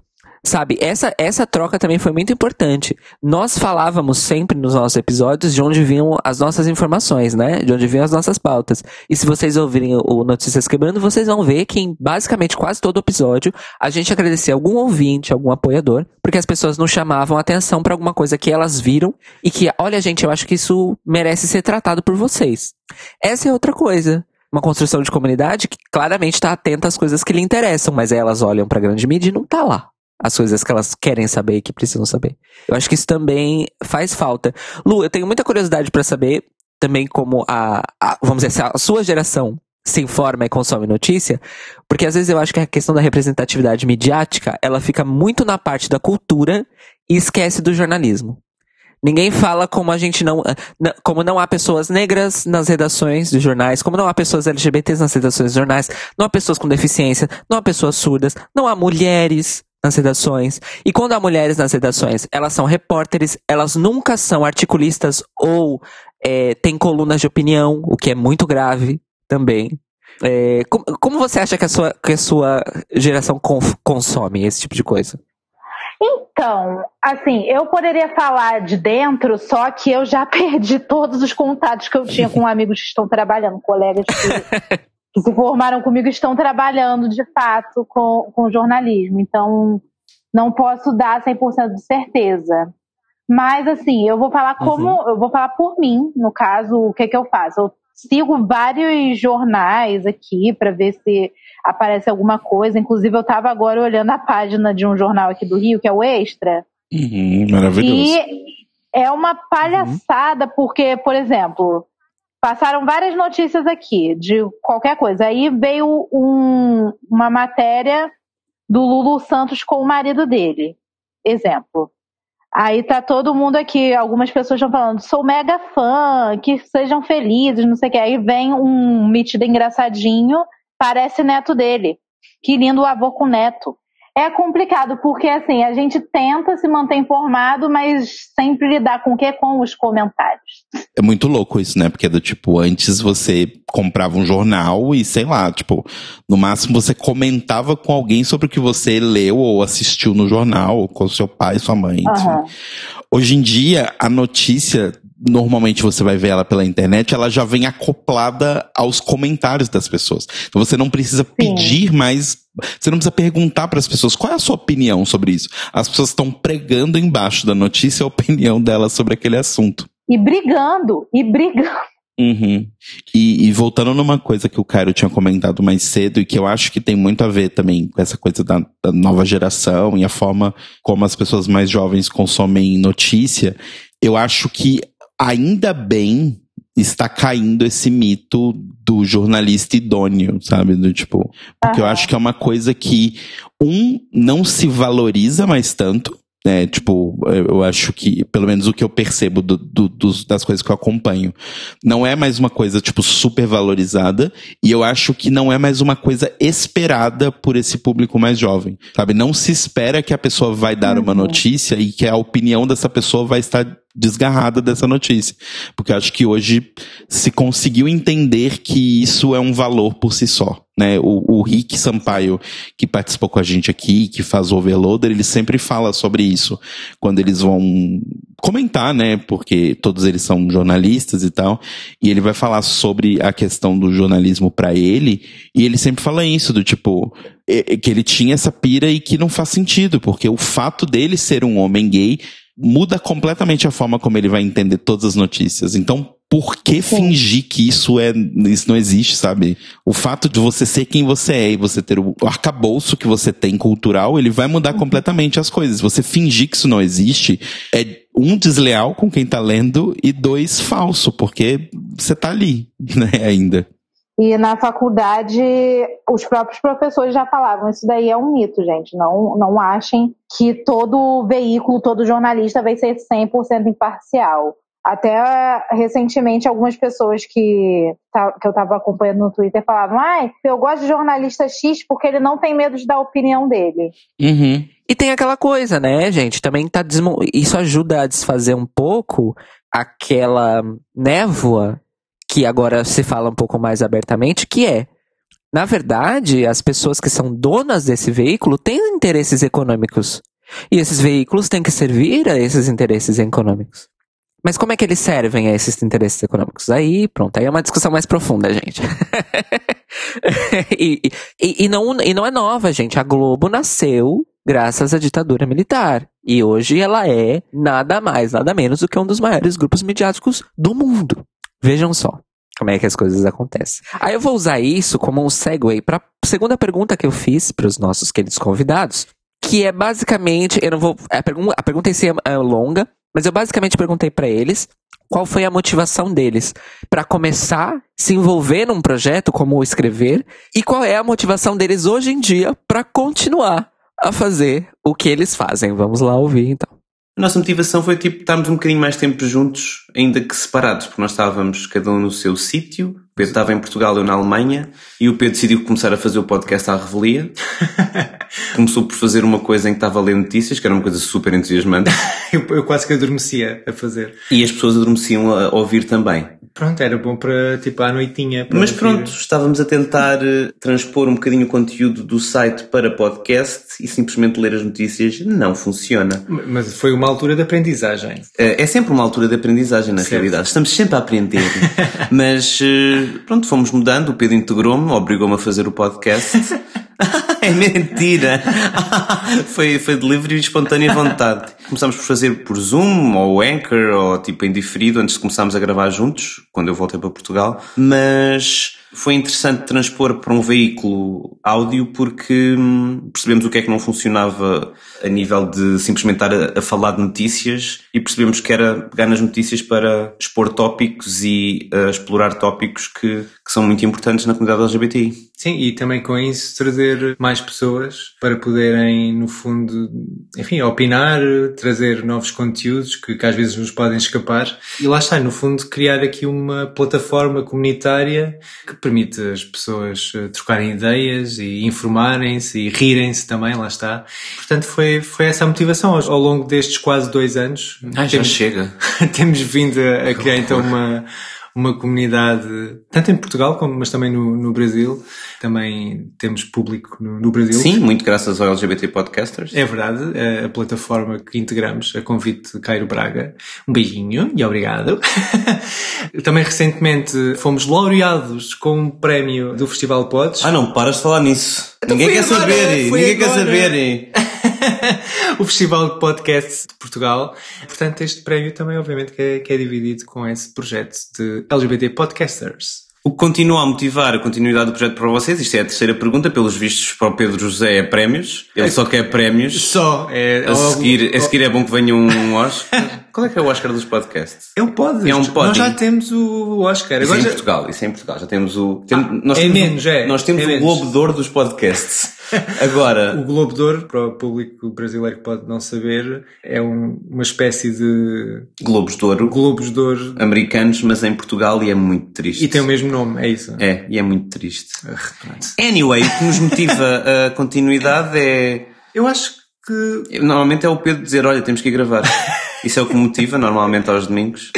Sabe, essa, essa troca também foi muito importante. Nós falávamos sempre nos nossos episódios de onde vinham as nossas informações, né? De onde vinham as nossas pautas. E se vocês ouvirem o Notícias Quebrando, vocês vão ver que em basicamente quase todo episódio a gente agradecia algum ouvinte, algum apoiador, porque as pessoas nos chamavam atenção para alguma coisa que elas viram e que, olha, gente, eu acho que isso merece ser tratado por vocês. Essa é outra coisa uma construção de comunidade que claramente está atenta às coisas que lhe interessam, mas elas olham para a grande mídia e não tá lá as coisas que elas querem saber e que precisam saber. Eu acho que isso também faz falta. Lu, eu tenho muita curiosidade para saber também como a, a, vamos dizer, a sua geração se informa e consome notícia, porque às vezes eu acho que a questão da representatividade midiática, ela fica muito na parte da cultura e esquece do jornalismo. Ninguém fala como a gente não. Como não há pessoas negras nas redações de jornais, como não há pessoas LGBTs nas redações de jornais, não há pessoas com deficiência, não há pessoas surdas, não há mulheres nas redações. E quando há mulheres nas redações, elas são repórteres, elas nunca são articulistas ou é, têm colunas de opinião, o que é muito grave também. É, como, como, você acha que a sua, que a sua geração consome esse tipo de coisa? Então, assim, eu poderia falar de dentro, só que eu já perdi todos os contatos que eu tinha com amigos que estão trabalhando, colegas que, que se formaram comigo estão trabalhando de fato com, com jornalismo. Então, não posso dar 100% de certeza. Mas, assim, eu vou falar como. Uhum. Eu vou falar por mim, no caso, o que, que eu faço. Eu sigo vários jornais aqui para ver se aparece alguma coisa. Inclusive, eu estava agora olhando a página de um jornal aqui do Rio, que é o Extra. Uhum, maravilhoso. E é uma palhaçada, uhum. porque, por exemplo, passaram várias notícias aqui de qualquer coisa. Aí veio um, uma matéria do Lulu Santos com o marido dele. Exemplo. Aí tá todo mundo aqui, algumas pessoas estão falando, sou mega fã, que sejam felizes, não sei o que. Aí vem um metido engraçadinho, parece neto dele. Que lindo o avô com neto. É complicado, porque assim, a gente tenta se manter informado, mas sempre lidar com o que? Com os comentários. É muito louco isso, né? Porque é do tipo, antes você comprava um jornal e, sei lá, tipo, no máximo você comentava com alguém sobre o que você leu ou assistiu no jornal, com seu pai, sua mãe. Uhum. Hoje em dia, a notícia normalmente você vai ver ela pela internet, ela já vem acoplada aos comentários das pessoas. Então você não precisa Sim. pedir mais, você não precisa perguntar para as pessoas qual é a sua opinião sobre isso. As pessoas estão pregando embaixo da notícia a opinião delas sobre aquele assunto. E brigando, e brigando. Uhum. E, e, voltando numa coisa que o Cairo tinha comentado mais cedo e que eu acho que tem muito a ver também com essa coisa da, da nova geração e a forma como as pessoas mais jovens consomem notícia, eu acho que ainda bem está caindo esse mito do jornalista idôneo, sabe? Do tipo, porque eu acho que é uma coisa que um não se valoriza mais tanto, né? Tipo, eu acho que, pelo menos o que eu percebo do, do, dos, das coisas que eu acompanho, não é mais uma coisa, tipo, super valorizada, e eu acho que não é mais uma coisa esperada por esse público mais jovem, sabe? Não se espera que a pessoa vai dar uma uhum. notícia e que a opinião dessa pessoa vai estar desgarrada dessa notícia. Porque acho que hoje se conseguiu entender que isso é um valor por si só. Né? O, o Rick Sampaio, que participou com a gente aqui, que faz o Overloader, ele sempre fala sobre isso. Quando eles vão comentar, né? Porque todos eles são jornalistas e tal. E ele vai falar sobre a questão do jornalismo para ele. E ele sempre fala isso, do tipo, que ele tinha essa pira e que não faz sentido, porque o fato dele ser um homem gay muda completamente a forma como ele vai entender todas as notícias. Então, por que fingir que isso é isso não existe, sabe? O fato de você ser quem você é e você ter o arcabouço que você tem cultural, ele vai mudar uhum. completamente as coisas. Você fingir que isso não existe é um desleal com quem tá lendo e dois falso, porque você tá ali, né, ainda. E na faculdade, os próprios professores já falavam: isso daí é um mito, gente. Não, não achem que todo veículo, todo jornalista vai ser 100% imparcial. Até recentemente, algumas pessoas que, que eu estava acompanhando no Twitter falavam: ah, eu gosto de jornalista X porque ele não tem medo de dar a opinião dele. Uhum. E tem aquela coisa, né, gente? Também tá desmo... Isso ajuda a desfazer um pouco aquela névoa que agora se fala um pouco mais abertamente, que é, na verdade, as pessoas que são donas desse veículo têm interesses econômicos. E esses veículos têm que servir a esses interesses econômicos. Mas como é que eles servem a esses interesses econômicos? Aí, pronto, aí é uma discussão mais profunda, gente. e, e, e, não, e não é nova, gente. A Globo nasceu graças à ditadura militar. E hoje ela é nada mais, nada menos do que um dos maiores grupos midiáticos do mundo. Vejam só como é que as coisas acontecem. Aí eu vou usar isso como um segue para a segunda pergunta que eu fiz para os nossos queridos convidados, que é basicamente, eu não vou, a pergunta, a pergunta em si é, é longa, mas eu basicamente perguntei para eles qual foi a motivação deles para começar se envolver num projeto como escrever e qual é a motivação deles hoje em dia para continuar a fazer o que eles fazem. Vamos lá ouvir então. A nossa motivação foi tipo estarmos um bocadinho mais tempo juntos, ainda que separados, porque nós estávamos cada um no seu sítio. O Pedro estava em Portugal, eu na Alemanha, e o Pedro decidiu começar a fazer o podcast à revelia. Começou por fazer uma coisa em que estava a ler notícias, que era uma coisa super entusiasmante, Eu, eu quase que adormecia a fazer. e as pessoas adormeciam a ouvir também. Pronto, era bom para, tipo, à noitinha. para Mas ouvir. pronto, estávamos a tentar eh, transpor um bocadinho o conteúdo do site para podcast e simplesmente ler as notícias não funciona. Mas foi uma altura de aprendizagem. Eh, É sempre uma altura de aprendizagem, na Certo. realidade. Estamos sempre a aprender. Mas, eh, pronto, fomos mudando. O Pedro integrou-me, obrigou-me a fazer o podcast. é mentira! foi, foi de espontânea vontade. Começámos por fazer por Zoom, ou Anchor, ou tipo em diferido, antes de começarmos a gravar juntos, quando eu voltei para Portugal. Mas foi interessante transpor para um veículo áudio porque hum, percebemos o que é que não funcionava a nível de simplesmente estar a, a falar de notícias e percebemos que era pegar nas notícias para expor tópicos e uh, explorar tópicos que, que são muito importantes na comunidade LGBTI. Sim, e também com isso trazer mais pessoas para poderem, no fundo, enfim, opinar, trazer novos conteúdos que, que às vezes nos podem escapar. E lá está, no fundo, criar aqui uma plataforma comunitária que permite as pessoas eh, trocarem ideias e informarem-se e rirem-se também, lá está. Portanto, foi, foi essa a motivação ao, longo destes quase dois anos. Temos- chega. temos vindo a, a criar então uma, uma comunidade, tanto em Portugal como mas também no, no Brasil. Também temos público no, no Brasil. Sim, muito graças ao LGBT Podcasters. É verdade, a, a plataforma que integramos a convite de Cairo Braga. Um beijinho e obrigado. Também recentemente fomos laureados com um prémio do Festival Pods. Ah, não, paras de falar nisso. Então ninguém quer agora, saber, ninguém quer agora. saber. o Festival de Podcasts de Portugal. Portanto, este prémio também, obviamente, que é, que é dividido com esse projeto de LGBT Podcasters. O que continua a motivar a continuidade do projeto para vocês, isto é a terceira pergunta, pelos vistos para o Pedro José é prémios. Ele só quer prémios. Só. É, A seguir, a seguir é bom que venha um Oscar. Qual é que é o Oscar dos podcasts? É um pod. É um pod. Nós já temos o Oscar. Isso Agora é em já- Portugal, isso é em Portugal. Já temos o. tem- nós é temos, menos, é. Nós temos É o menos. Globo de Ouro dos podcasts. Agora, O Globo de Ouro, para o público brasileiro que pode não saber, é um- uma espécie de Globos de Ouro Globos de Ouro americanos, mas em Portugal e é muito triste. e tem o mesmo nome, é isso? É, e é muito triste. Ah. Anyway, o que nos motiva a continuidade é. Eu acho que Normalmente é o Pedro dizer: Olha, temos que ir gravar. Isso é o que motiva, normalmente aos domingos.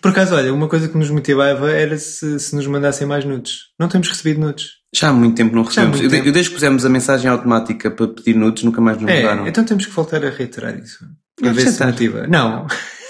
Por acaso, olha, uma coisa que nos motivava era se, se nos mandassem mais nudes. Não temos recebido nudes. Já há muito tempo não recebemos. Eu, tempo. eu desde que pusemos a mensagem automática para pedir nudes, nunca mais nos É, então temos que voltar a reiterar isso. Para ver se tentar. motiva. Não,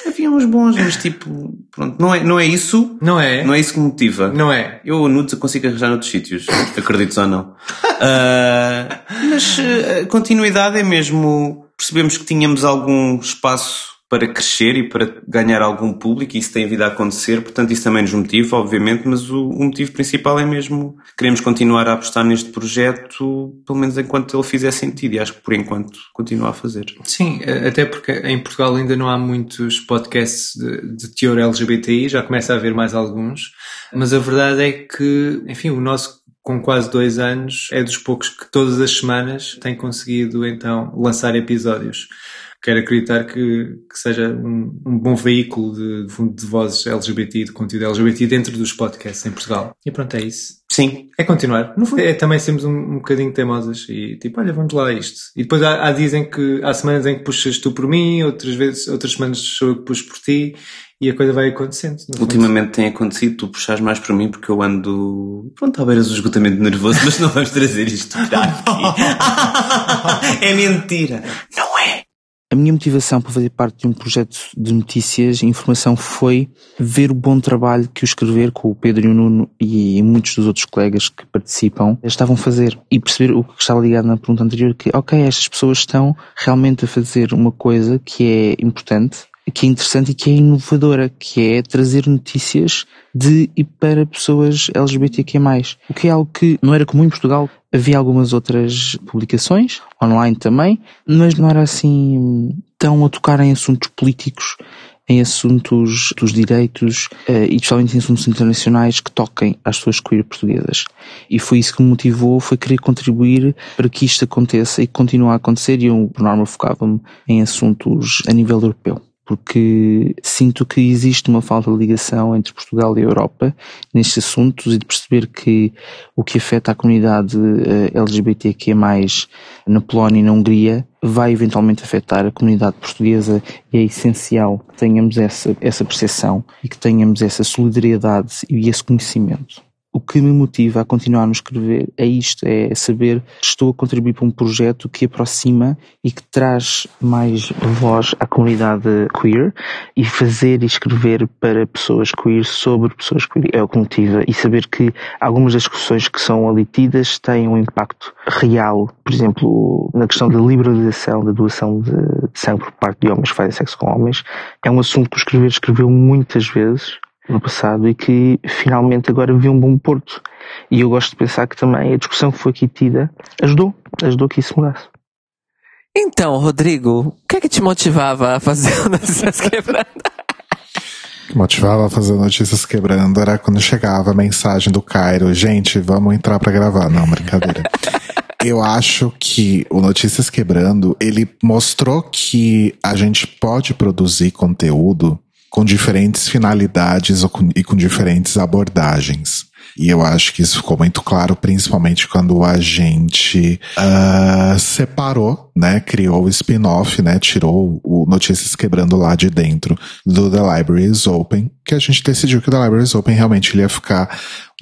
Havia uns bons, mas tipo, pronto, não é, não é isso, não é. não é isso que motiva. Não é. Eu nudes consigo arranjar noutros sítios, acredites ou não. Ah, mas ah, a continuidade é mesmo, percebemos que tínhamos algum espaço para crescer e para ganhar algum público e isso tem vindo a acontecer, portanto isso também nos motiva, obviamente, mas o, o motivo principal é mesmo queremos continuar a apostar neste projeto, pelo menos enquanto ele fizer sentido e acho que por enquanto continua a fazer. Sim, até porque em Portugal ainda não há muitos podcasts de, de teor LGBTI, já começa a haver mais alguns, mas a verdade é que, enfim, o nosso com quase dois anos é dos poucos que todas as semanas tem conseguido então lançar episódios. Quero acreditar que, que seja um, um bom veículo de, de vozes LGBT, de conteúdo LGBT dentro dos podcasts em Portugal. E pronto, é isso. Sim, É continuar. No fundo, é também sermos um, um bocadinho teimosas e tipo, olha, vamos lá a isto. E depois há, há dizem que há semanas em que puxas tu por mim, outras vezes, outras semanas sou eu que puxo por ti e a coisa vai acontecendo. fundo. ultimamente tem acontecido, tu puxas mais para mim porque eu ando, pronto, à beira do esgotamento nervoso, mas não vamos trazer isto para aqui. é mentira. Não? A minha motivação para fazer parte de um projeto de notícias e informação foi ver o bom trabalho que o escrever com o Pedro e o Nuno e muitos dos outros colegas que participam estavam a fazer. E perceber o que estava ligado na pergunta anterior que, ok, estas pessoas estão realmente a fazer uma coisa que é importante, que é interessante e que é inovadora, que é trazer notícias de e para pessoas LGBTQ+. O que é algo que não era comum em Portugal. Havia algumas outras publicações, online também, mas não era assim tão a tocar em assuntos políticos em assuntos dos direitos uh, e especialmente em assuntos internacionais que toquem às pessoas queer portuguesas. E foi isso que me motivou, foi querer contribuir para que isto aconteça e continue a acontecer e eu, por norma, focava-me em assuntos a nível europeu porque sinto que existe uma falta de ligação entre Portugal e a Europa nestes assuntos e de perceber que o que afeta a comunidade eh, LGBTQ+, na Polónia e na Hungria, vai eventualmente afetar a comunidade portuguesa e é essencial que tenhamos essa, essa percepção e que tenhamos essa solidariedade e esse conhecimento o que me motiva a continuar a escrever é isto, é saber que estou a contribuir para um projeto que aproxima e que traz mais voz à comunidade queer e fazer e escrever para pessoas queer sobre pessoas queer é o que motiva. E saber que algumas das discussões que são ali tidas têm um impacto real, por exemplo, na questão da liberalização da doação de sangue por parte de homens que fazem sexo com homens, é um assunto que o escrever escreveu muitas vezes no passado e que finalmente agora viu um bom porto. E eu gosto de pensar que também a discussão que foi aqui tida ajudou, ajudou que isso mudasse. Então, Rodrigo, o que é que te motivava a fazer Notícias Quebrando? que motivava a fazer Notícias Quebrando era quando chegava a mensagem do Cairo, gente, vamos entrar para gravar. Não, brincadeira. Eu acho que o Notícias Quebrando, ele mostrou que a gente pode produzir conteúdo com diferentes finalidades e com diferentes abordagens. E eu acho que isso ficou muito claro, principalmente quando a gente uh, separou, né? Criou o spin-off, né? Tirou o Notícias Quebrando lá de dentro do The Libraries Open, que a gente decidiu que o The Libraries Open realmente ia ficar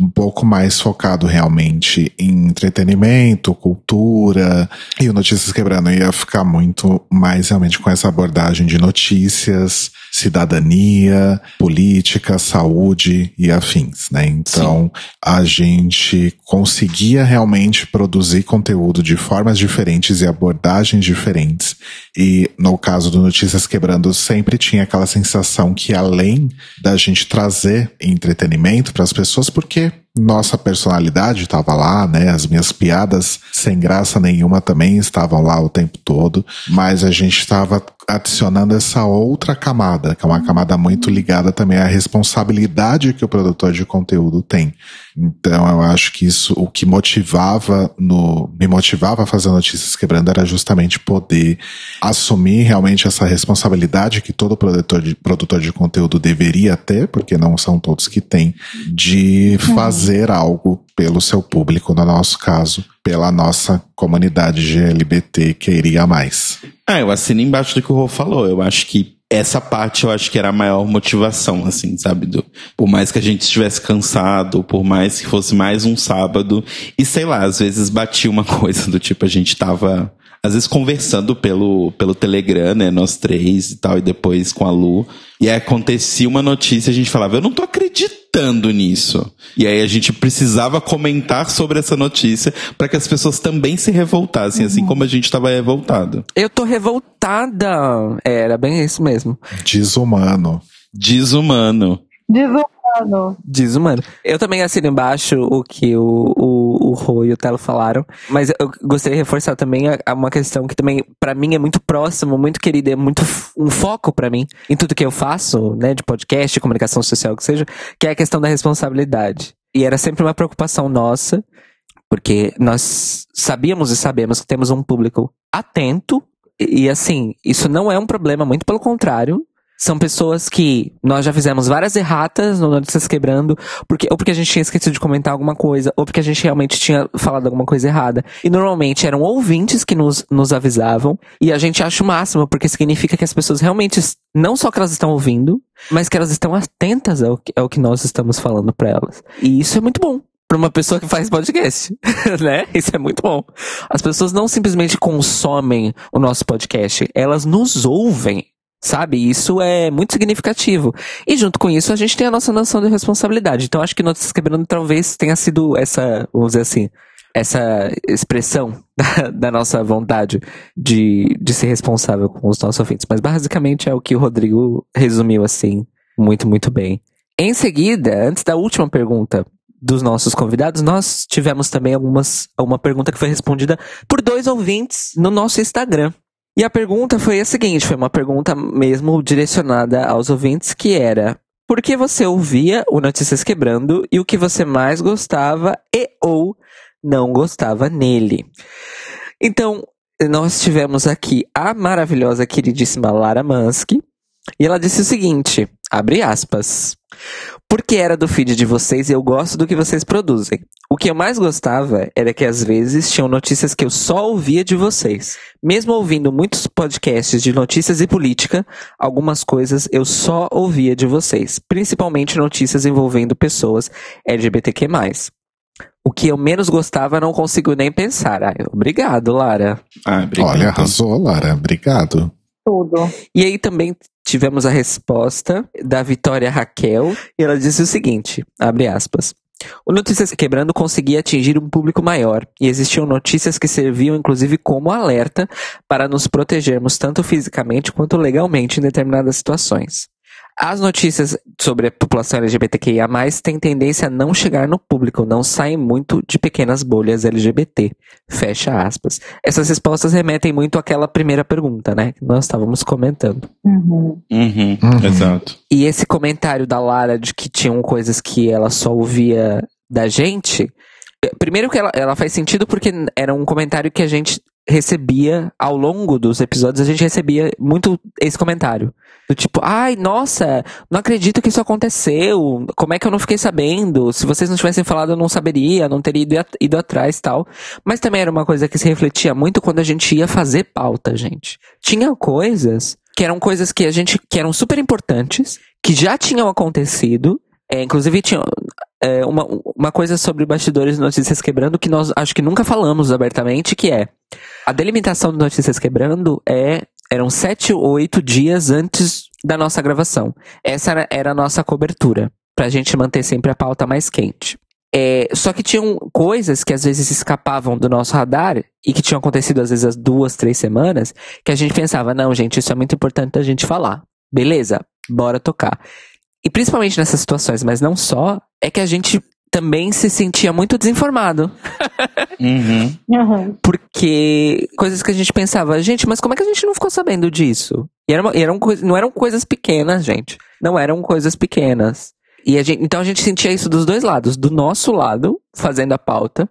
um pouco mais focado realmente em entretenimento, cultura, e o Notícias Quebrando ia ficar muito mais realmente com essa abordagem de notícias, cidadania, política, saúde e afins, né? Então, Sim. A gente conseguia realmente produzir conteúdo de formas diferentes e abordagens diferentes. E no caso do Notícias Quebrando, sempre tinha aquela sensação que além da gente trazer entretenimento para as pessoas, porque nossa personalidade estava lá, né? As minhas piadas sem graça nenhuma também estavam lá o tempo todo, mas a gente estava adicionando essa outra camada, que é uma camada muito ligada também à responsabilidade que o produtor de conteúdo tem. Então eu acho que isso, o que motivava no, me motivava a fazer Notícias Quebrando era justamente poder assumir realmente essa responsabilidade que todo produtor de, produtor de conteúdo deveria ter, porque não são todos que têm, de uhum. Fazer algo pelo seu público, no nosso caso, pela nossa comunidade GLBT que iria mais. Ah, eu assino embaixo do que o Rô falou. Eu acho que essa parte eu acho que era a maior motivação, assim, sabe? Do, por mais que a gente estivesse cansado, por mais que fosse mais um sábado, e sei lá, às vezes batia uma coisa do tipo, a gente tava, às vezes conversando pelo, pelo Telegram, né, nós três e tal, e depois com a Lu, e aí acontecia uma notícia, a gente falava, eu não tô acreditando nisso. E aí a gente precisava comentar sobre essa notícia para que as pessoas também se revoltassem, assim como a gente estava revoltado. Eu tô revoltada. É, era bem isso mesmo. Desumano. Desumano. Desumano. Desumano. Eu também assino embaixo o que o, o, o Rô e o Telo falaram, mas eu gostaria de reforçar também a, a uma questão que também, para mim, é muito próximo, muito querida, é muito um foco para mim em tudo que eu faço, né, de podcast, comunicação social, que seja, que é a questão da responsabilidade. E era sempre uma preocupação nossa, porque nós sabíamos e sabemos que temos um público atento, e assim, isso não é um problema, muito pelo contrário, são pessoas que nós já fizemos várias erratas no Notícias Quebrando, porque, ou porque a gente tinha esquecido de comentar alguma coisa, ou porque a gente realmente tinha falado alguma coisa errada. E normalmente eram ouvintes que nos, nos avisavam, e a gente acha o máximo, porque significa que as pessoas realmente, não só que elas estão ouvindo, mas que elas estão atentas ao que, ao que nós estamos falando para elas. E isso é muito bom para uma pessoa que faz podcast, né? Isso é muito bom. As pessoas não simplesmente consomem o nosso podcast, elas nos ouvem. Sabe? Isso é muito significativo. E junto com isso, a gente tem a nossa noção de responsabilidade. Então, acho que Notícias Quebrando talvez tenha sido essa, vamos dizer assim, essa expressão da, da, nossa vontade de, de ser responsável com os nossos ouvintes. Mas basicamente é o que o Rodrigo resumiu assim, muito, muito bem. Em seguida, antes da última pergunta dos nossos convidados, nós tivemos também algumas, uma pergunta que foi respondida por dois ouvintes no nosso Instagram. E a pergunta foi a seguinte: foi uma pergunta mesmo direcionada aos ouvintes, que era. Por que você ouvia o Notícias Quebrando e o que você mais gostava e ou não gostava nele? Então, nós tivemos aqui a maravilhosa, queridíssima Lara Mansky, e ela disse o seguinte, abre aspas, porque era do feed de vocês e eu gosto do que vocês produzem. O que eu mais gostava era que às vezes tinham notícias que eu só ouvia de vocês. Mesmo ouvindo muitos podcasts de notícias e política, algumas coisas eu só ouvia de vocês, principalmente notícias envolvendo pessoas LGBTQ+. O que eu menos gostava não consigo nem pensar. Ah, obrigado, Lara. Ah, obrigado. Olha, arrasou, Lara. Obrigado. Tudo. E aí também tivemos a resposta da Vitória Raquel, e ela disse o seguinte, abre aspas. O Notícias Quebrando conseguia atingir um público maior, e existiam notícias que serviam inclusive como alerta para nos protegermos tanto fisicamente quanto legalmente em determinadas situações. As notícias sobre a população LGBTQIA+, têm tendência a não chegar no público, não saem muito de pequenas bolhas LGBT. Fecha aspas. Essas respostas remetem muito àquela primeira pergunta, né? Que nós estávamos comentando. Uhum. Uhum, Uhum. Exato. E esse comentário da Lara de que tinham coisas que ela só ouvia da gente. Primeiro que ela, ela faz sentido porque era um comentário que a gente recebia ao longo dos episódios, a gente recebia muito esse comentário. Do tipo, ai, nossa, não acredito que isso aconteceu. Como é que eu não fiquei sabendo? Se vocês não tivessem falado, eu não saberia, não teria ido, ido atrás tal. Mas também era uma coisa que se refletia muito quando a gente ia fazer pauta, gente. Tinha coisas que eram coisas que a gente que eram super importantes, que já tinham acontecido. É, inclusive tinha é, uma, uma coisa sobre bastidores de Notícias Quebrando que nós acho que nunca falamos abertamente, que é a delimitação do Notícias Quebrando é eram sete ou oito dias antes da nossa gravação. Essa era, era a nossa cobertura, pra gente manter sempre a pauta mais quente. É, só que tinham coisas que às vezes escapavam do nosso radar e que tinham acontecido às vezes há duas, três semanas, que a gente pensava, não, gente, isso é muito importante a gente falar. Beleza, bora tocar. E principalmente nessas situações, mas não só, é que a gente também se sentia muito desinformado. Uhum. Uhum. Porque coisas que a gente pensava, gente, mas como é que a gente não ficou sabendo disso? E eram, eram coisas, não eram coisas pequenas, gente. Não eram coisas pequenas. E a gente, então a gente sentia isso dos dois lados. Do nosso lado, fazendo a pauta.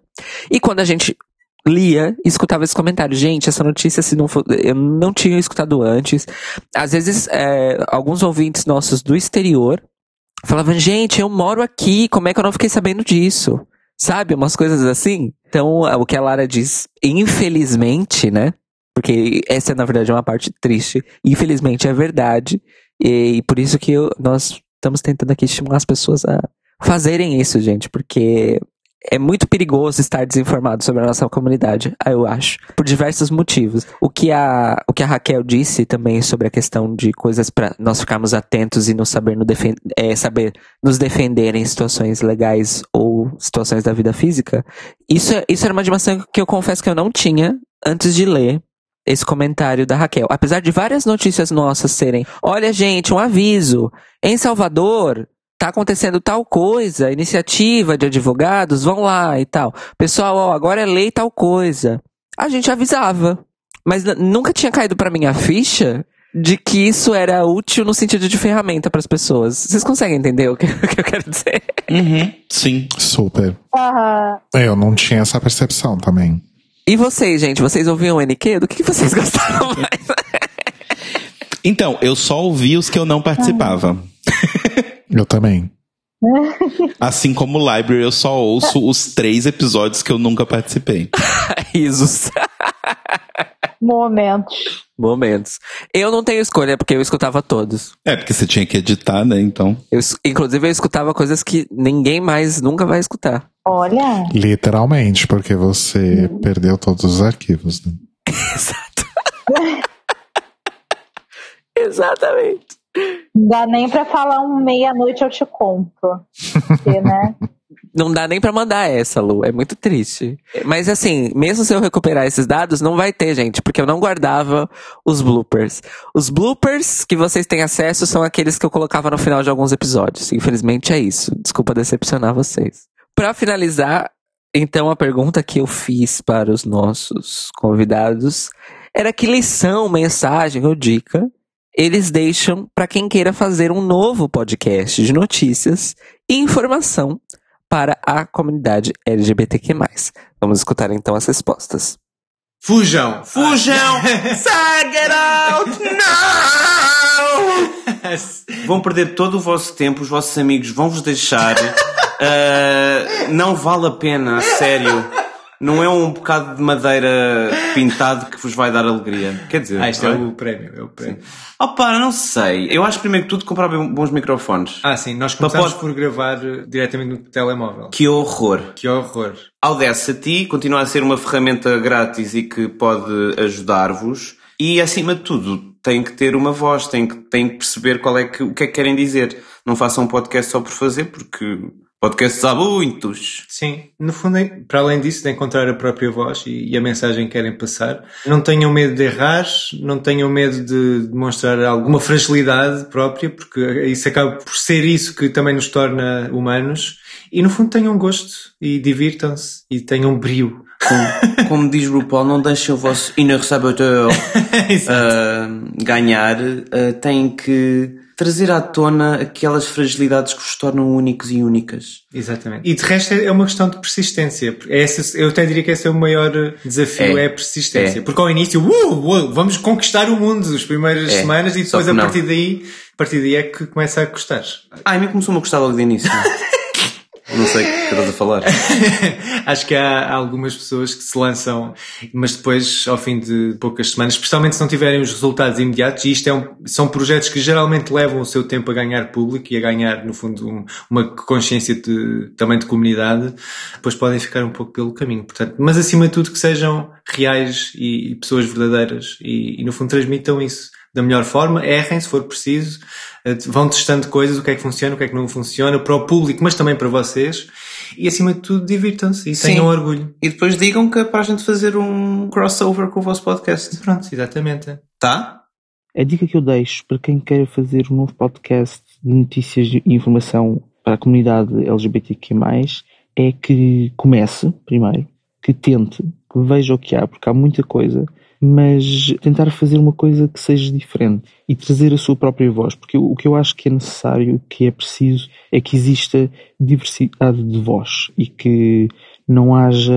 E quando a gente lia e escutava esse comentário, gente, essa notícia se não for, eu não tinha escutado antes. Às vezes, é, alguns ouvintes nossos do exterior falavam, gente, eu moro aqui, como é que eu não fiquei sabendo disso? Sabe, umas coisas assim. Então, o que a Lara diz, infelizmente, né? Porque essa, na verdade, é uma parte triste. Infelizmente, é verdade. E, e por isso que eu- nós estamos tentando aqui estimular as pessoas a fazerem isso, gente. Porque é muito perigoso estar desinformado sobre a nossa comunidade, eu acho, por diversos motivos. O que a, o que a Raquel disse também sobre a questão de coisas para nós ficarmos atentos e não saber, no é, saber nos defender em situações legais ou situações da vida física, isso, isso era uma dimensão que eu confesso que eu não tinha antes de ler esse comentário da Raquel. Apesar de várias notícias nossas serem, olha gente, um aviso, em Salvador tá acontecendo tal coisa, iniciativa de advogados, vão lá e tal. Pessoal, ó, agora é lei tal coisa. A gente avisava. Mas nunca tinha caído pra mim a ficha de que isso era útil no sentido de ferramenta para as pessoas. Vocês conseguem entender o que, o que eu quero dizer? Uhum. Sim. Super. Aham. Eu não tinha essa percepção também. E vocês, gente? Vocês ouviam o NQ? Do que, que vocês gostavam mais? Então, eu só ouvi os que eu não participava. Eu também. Assim como o Library, eu só ouço os três episódios que eu nunca participei. Risos. Momentos. Momentos. Eu não tenho escolha, porque eu escutava todos. É, porque você tinha que editar, né? Então. Eu, inclusive, eu escutava coisas que ninguém mais nunca vai escutar. Olha. Literalmente, porque você perdeu todos os arquivos. Né? Exato. Exatamente. Não dá nem pra falar um meia-noite eu te conto. Porque, né? Não dá nem pra mandar essa, Lu. É muito triste. Mas assim, mesmo se eu recuperar esses dados, não vai ter, gente, porque eu não guardava os bloopers. Os bloopers que vocês têm acesso são aqueles que eu colocava no final de alguns episódios. Infelizmente é isso. Desculpa decepcionar vocês. Pra finalizar, então a pergunta que eu fiz para os nossos convidados era que lição, mensagem ou dica eles deixam para quem queira fazer um novo podcast de notícias e informação para a comunidade LGBTQ+. Vamos escutar então as respostas. Fujam! Fujam! Say, get out! Não! Vão perder todo o vosso tempo, os vossos amigos vão vos deixar. Uh, não vale a pena, a sério. Não é um bocado de madeira pintado que vos vai dar alegria. Quer dizer, Ah, isto é o prémio, é o prémio. Opa, não sei. Eu acho primeiro que tudo comprar bons microfones. Ah, sim, nós pode- por gravar eh, diretamente no telemóvel. Que horror. Que horror. Audacity continua a ser uma ferramenta grátis e que pode ajudar-vos. E acima de tudo, tem que ter uma voz, tem que, tem que perceber qual é que, o que é que querem dizer. Não façam um podcast só por fazer, porque podcasts há muitos. Sim, no fundo, é- para além disso, de encontrar a própria voz e, e a mensagem que querem passar, não tenham medo de errar, não tenham medo de demonstrar alguma fragilidade própria, porque isso acaba por ser isso que também nos torna humanos. E no fundo, tenham gosto e divirtam-se e tenham brio. Como, como diz RuPaul, não deixem o vosso inner saboteur ah, ganhar. Têm que trazer à tona aquelas fragilidades que vos tornam únicos e únicas. Exatamente. E de resto é uma questão de persistência. É Essa, eu até diria que esse é o maior desafio, é, É. a persistência. É. Porque ao início, uh, uh, vamos conquistar o mundo as primeiras É. semanas e depois a partir daí, a partir daí é que começa a custar. Ai, a mim começou-me a gostar logo de início. não sei o que estás a falar. Acho que há algumas pessoas que se lançam, mas depois, ao fim de poucas semanas, especialmente se não tiverem os resultados imediatos, e isto é um- são projetos que geralmente levam o seu tempo a ganhar público e a ganhar, no fundo, um- uma consciência de, também de comunidade, depois podem ficar um pouco pelo caminho. Portanto, mas acima de tudo que sejam reais e, e pessoas verdadeiras e, e, no fundo transmitam isso da melhor forma, errem se for preciso, vão testando coisas, o que é que funciona, o que é que não funciona, para o público, mas também para vocês, e acima de tudo divirtam-se e Sim. tenham orgulho. E depois digam que é para a gente fazer um crossover com o vosso podcast. Pronto, exatamente. Tá? A dica que eu deixo para quem queira fazer um novo podcast de notícias e informação para a comunidade LGBTQ+, é que comece, primeiro, que tente, que veja o que há, porque há muita coisa, mas tentar fazer uma coisa que seja diferente e trazer a sua própria voz, porque o que eu acho que é necessário, que é preciso, é que exista diversidade de voz e que não haja,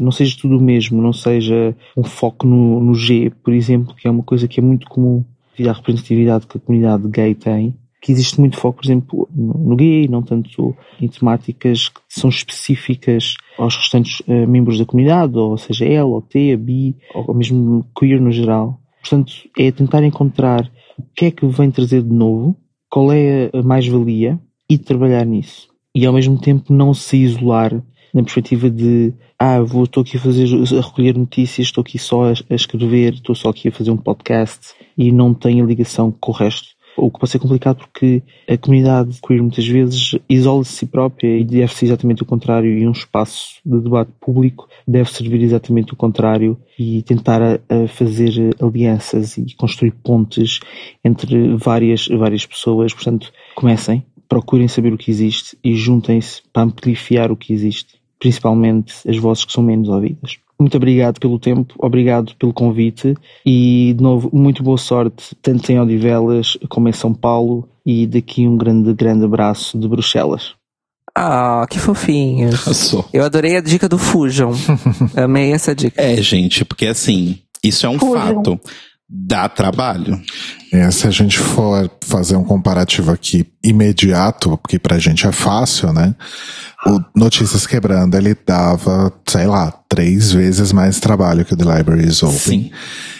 não seja tudo o mesmo, não seja um foco no, no G, por exemplo, que é uma coisa que é muito comum devido à representatividade que a comunidade gay tem, que existe muito foco, por exemplo, no gay, não tanto em temáticas que são específicas aos restantes eh, membros da comunidade, ou seja, L, ou T, a ou mesmo queer no geral. Portanto, é tentar encontrar o que é que vem trazer de novo, qual é a mais-valia e trabalhar nisso. E ao mesmo tempo não se isolar na perspectiva de ah, vou, estou aqui a fazer, a recolher notícias, estou aqui só a, a escrever, estou só aqui a fazer um podcast e não tenho ligação com o resto. O que pode ser complicado porque a comunidade queer muitas vezes isola-se si própria e deve ser exatamente o contrário e um espaço de debate público deve servir exatamente o contrário e tentar a, a fazer alianças e construir pontes entre várias, várias pessoas. Portanto, comecem, procurem saber o que existe e juntem-se para amplificar o que existe, principalmente as vozes que são menos ouvidas. Muito obrigado pelo tempo, obrigado pelo convite e, de novo, muito boa sorte, tanto em Odivelas como em São Paulo e daqui um grande, grande abraço de Bruxelas. Ah, que fofinhos. Passou. Eu adorei a dica do Fujam. Amei essa dica. É, gente, porque assim, isso é um Fujam. fato. Dá trabalho. É, se a gente for fazer um comparativo aqui imediato, porque pra gente é fácil, né? O Notícias Quebrando, ele dava, sei lá, três vezes mais trabalho que o The Libraries Open. Sim.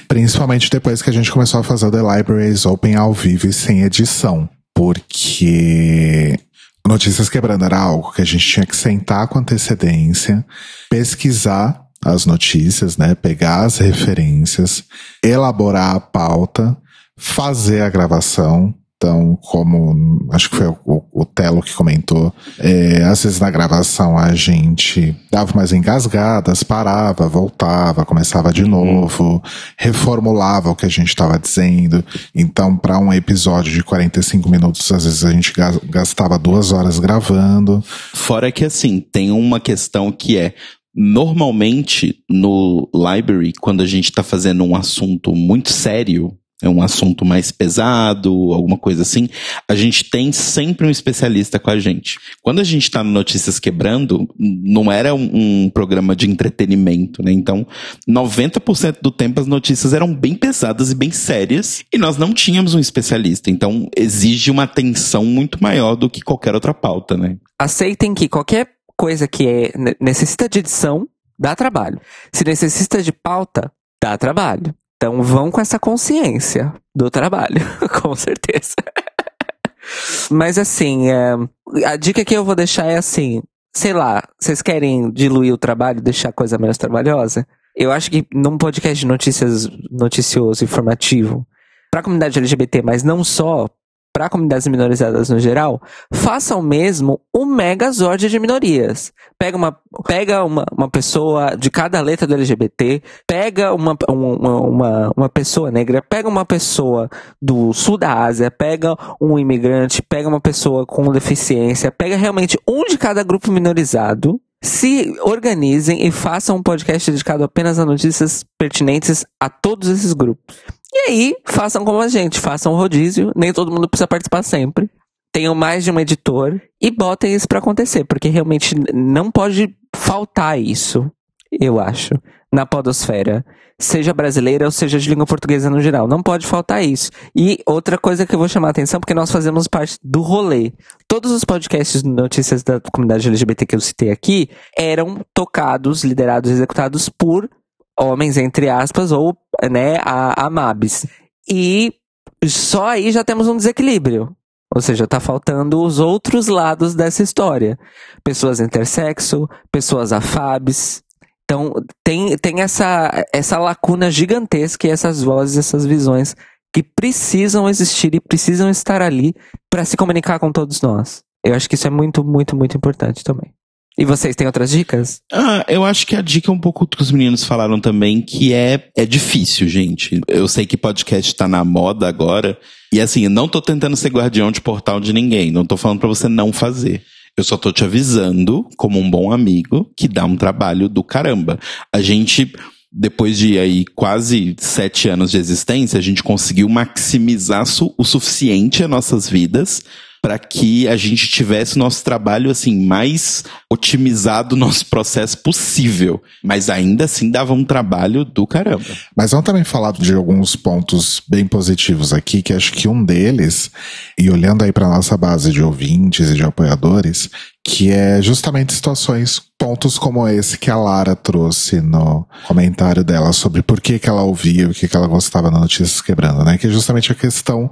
Principalmente depois que a gente começou a fazer o The Libraries Open ao vivo e sem edição. Porque Notícias Quebrando era algo que a gente tinha que sentar com antecedência, pesquisar as notícias, né? Pegar as referências, elaborar a pauta, fazer a gravação. Então, como acho que foi o, o- o Telo que comentou, é, às vezes na gravação a gente dava umas engasgadas, parava, voltava, começava de novo, reformulava o que a gente estava dizendo. Então, para um episódio de 45 minutos, às vezes a gente gas- gastava duas horas gravando. Fora que assim, tem uma questão que é Normalmente, no library, quando a gente tá fazendo um assunto muito sério, é um assunto mais pesado, alguma coisa assim, a gente tem sempre um especialista com a gente. Quando a gente tá no Notícias Quebrando, não era um, um programa de entretenimento, né? Então, 90% do tempo as notícias eram bem pesadas e bem sérias, e nós não tínhamos um especialista. Então, exige uma atenção muito maior do que qualquer outra pauta, né? Aceitem que qualquer coisa que é, necessita de edição, dá trabalho. Se necessita de pauta, dá trabalho. Então vão com essa consciência do trabalho, com certeza. Mas assim, é, a dica que eu vou deixar é assim, sei lá, vocês querem diluir o trabalho, deixar a coisa menos trabalhosa? Eu acho que num podcast de notícias noticioso, informativo, para a comunidade LGBT, mas não só, para comunidades minorizadas no geral, façam mesmo um megazord de minorias. Pega uma, pega uma, uma pessoa de cada letra do LGBT, pega uma, uma, uma, uma pessoa negra, pega uma pessoa do sul da Ásia, pega um imigrante, pega uma pessoa com deficiência, pega realmente um de cada grupo minorizado se organizem e façam um podcast dedicado apenas a notícias pertinentes a todos esses grupos. E aí, façam como a gente, façam um rodízio, nem todo mundo precisa participar sempre. Tenham mais de um editor e botem isso para acontecer, porque realmente não pode faltar isso, eu acho, na podosfera. Seja brasileira ou seja de língua portuguesa no geral. Não pode faltar isso. E outra coisa que eu vou chamar a atenção, porque nós fazemos parte do rolê. Todos os podcasts de notícias da comunidade LGBT que eu citei aqui eram tocados, liderados, executados por homens, entre aspas, ou, né, a, a Mabs. E só aí já temos um desequilíbrio. Ou seja, tá faltando os outros lados dessa história. Pessoas intersexo, pessoas afabs. Então, tem, tem essa, essa lacuna gigantesca e essas vozes, essas visões que precisam existir e precisam estar ali para se comunicar com todos nós. Eu acho que isso é muito, muito, muito importante também. E vocês têm outras dicas? Ah, eu acho que a dica é um pouco que os meninos falaram também, que é, é difícil, gente. Eu sei que podcast tá na moda agora. E assim, eu não tô tentando ser guardião de portal de ninguém. Não tô falando para você não fazer. Eu só tô te avisando, como um bom amigo, que dá um trabalho do caramba. A gente, depois de aí quase sete anos de existência, a gente conseguiu maximizar o suficiente as nossas vidas para que a gente tivesse o nosso trabalho assim mais otimizado nosso processo possível, mas ainda assim dava um trabalho do caramba. Mas vamos também falar de alguns pontos bem positivos aqui, que acho que um deles, e olhando aí para nossa base de ouvintes e de apoiadores, que é justamente situações, pontos como esse que a Lara trouxe no comentário dela sobre por que, que ela ouvia, o que, que ela gostava da Notícias Quebrando, né? Que é justamente a questão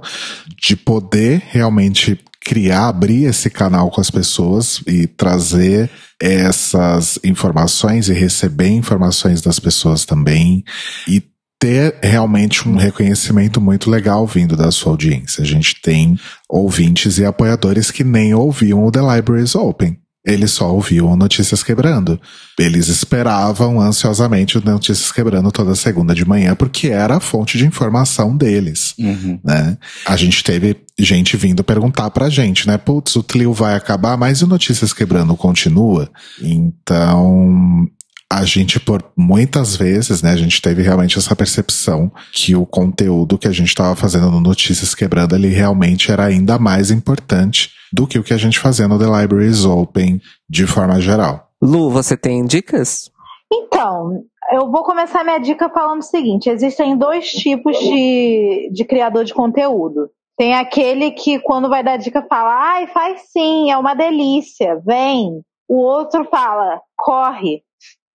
de poder realmente criar, abrir esse canal com as pessoas e trazer essas informações e receber informações das pessoas também e ter realmente um reconhecimento muito legal vindo da sua audiência. A gente tem ouvintes e apoiadores que nem ouviam o The Libraries Open. Eles só ouviam Notícias Quebrando. Eles esperavam ansiosamente o Notícias Quebrando toda segunda de manhã, porque era a fonte de informação deles. Uhum. Né? A gente teve gente vindo perguntar pra gente, né? Putz, o Tlio vai acabar, mas o Notícias Quebrando continua? Então, a gente, por muitas vezes, né, a gente teve realmente essa percepção que o conteúdo que a gente estava fazendo no Notícias Quebrando, ele realmente era ainda mais importante do que o que a gente fazia no The Libraries Open de forma geral. Lu, você tem dicas? Então, eu vou começar minha dica falando o seguinte: existem dois tipos de, de criador de conteúdo. Tem aquele que, quando vai dar dica, fala, ai, faz sim, é uma delícia, vem. O outro fala, corre.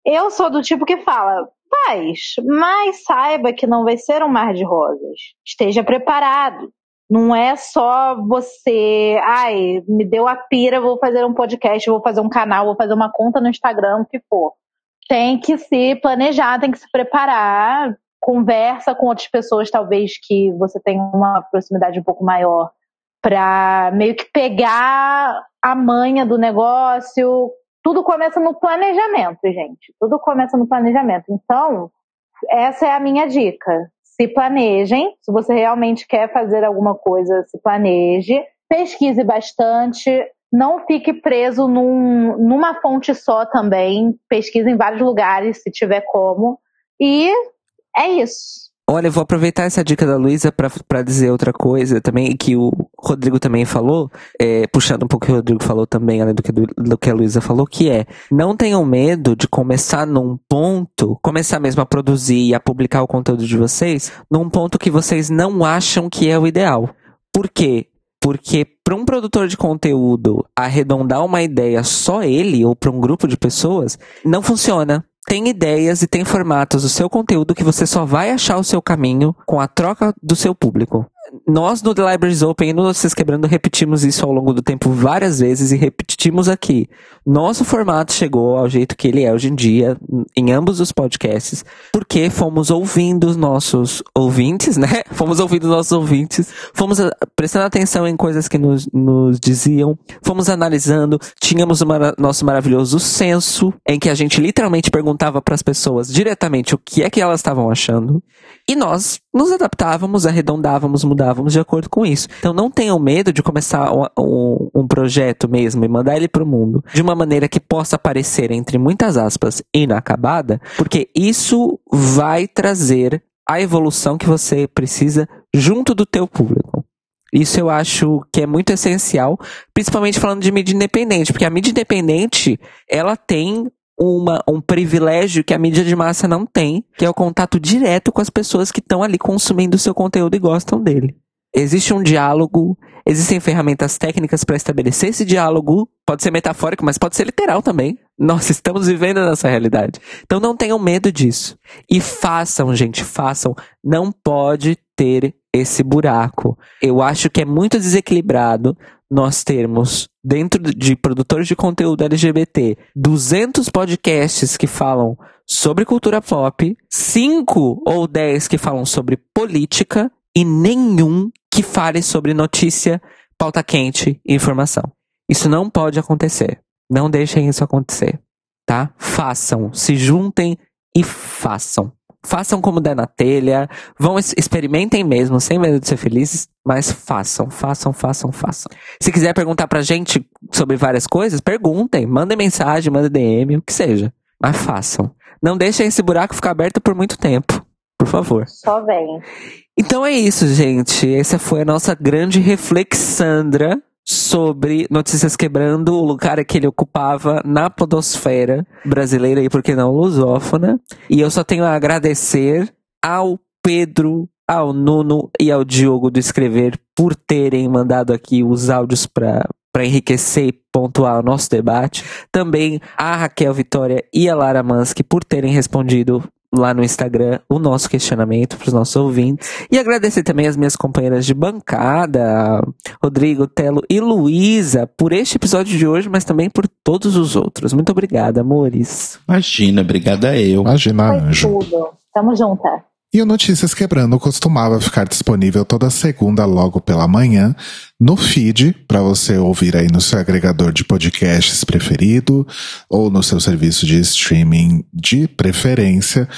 Eu sou do tipo que fala, faz, mas saiba que não vai ser um mar de rosas. Esteja preparado. Não é só você, ai, me deu a pira, vou fazer um podcast, vou fazer um canal, vou fazer uma conta no Instagram, o que for. Tem que se planejar, tem que se preparar, conversa com outras pessoas, talvez que você tenha uma proximidade um pouco maior, para meio que pegar a manha do negócio. Tudo começa no planejamento, gente. Tudo começa no planejamento. Então, essa é a minha dica se planejem. Se você realmente quer fazer alguma coisa, se planeje. Pesquise bastante. não fique preso num, numa fonte só também. Pesquisa em vários lugares, se tiver como. E é isso. Olha, eu vou aproveitar essa dica da Luísa para dizer outra coisa também, que o Rodrigo também falou, é, puxando um pouco o que o Rodrigo falou também, além do que, do, do que a Luísa falou, que é, não tenham medo de começar num ponto, começar mesmo a produzir e a publicar o conteúdo de vocês, num ponto que vocês não acham que é o ideal. Por quê? Porque para um produtor de conteúdo arredondar uma ideia só ele ou para um grupo de pessoas, não funciona tem ideias e tem formatos do seu conteúdo que você só vai achar o seu caminho com a troca do seu público nós no The Libraries Open e no Vocês Quebrando repetimos isso ao longo do tempo várias vezes e repetimos aqui. Nosso formato chegou ao jeito que ele é hoje em dia, em ambos os podcasts, porque fomos ouvindo os nossos ouvintes, né? Fomos ouvindo os nossos ouvintes, fomos ah, prestando atenção em coisas que nos, nos diziam, fomos analisando, tínhamos o nosso maravilhoso censo, em que a gente literalmente perguntava para as pessoas diretamente o que é que elas estavam achando, e nós nos adaptávamos, arredondávamos, mudávamos de acordo com isso. Então não tenham medo de começar um, um, um projeto mesmo e mandar ele para o mundo de uma maneira que possa parecer, entre muitas aspas, inacabada, porque isso vai trazer a evolução que você precisa junto do teu público. Isso eu acho que é muito essencial, principalmente falando de mídia independente, porque a mídia independente, ela tem uma, um privilégio que a mídia de massa não tem, que é o contato direto com as pessoas que estão ali consumindo o seu conteúdo e gostam dele. Existe um diálogo, existem ferramentas técnicas para estabelecer esse diálogo. Pode ser metafórico, mas pode ser literal também. Nós estamos vivendo nessa realidade. Então não tenham medo disso. E façam, gente, façam. Não pode ter esse buraco. Eu acho que é muito desequilibrado nós termos, dentro de produtores de conteúdo LGBT, 200 podcasts que falam sobre cultura pop, 5 ou 10 que falam sobre política e nenhum que fale sobre notícia, pauta quente e informação. Isso não pode acontecer. Não deixem isso acontecer, tá? Façam, se juntem e façam. Façam como der na telha, vão experimentem mesmo, sem medo de ser felizes, mas façam, façam, façam, façam. Se quiser perguntar pra gente sobre várias coisas, perguntem, mandem mensagem, mandem DM, o que seja. Mas façam. Não deixem esse buraco ficar aberto por muito tempo, por favor. Só vem. Então é isso, gente. Essa foi a nossa grande reflexandra sobre Notícias Quebrando, o lugar que ele ocupava na podosfera brasileira e, por que não, lusófona. E eu só tenho a agradecer ao Pedro, ao Nuno e ao Diogo do Escrever por terem mandado aqui os áudios para para enriquecer e pontuar o nosso debate. Também a Raquel Vitória e a Lara Mansky por terem respondido lá no Instagram o nosso questionamento para os nossos ouvintes. E agradecer também as minhas companheiras de bancada, Rodrigo, Telo e Luísa, por este episódio de hoje, mas também por todos os outros. Muito obrigada, amores. Imagina, obrigada eu. Imagina, Foi anjo. tudo. Tamo junto. E o Notícias Quebrando costumava ficar disponível toda segunda logo pela manhã no feed para você ouvir aí no seu agregador de podcasts preferido ou no seu serviço de streaming de preferência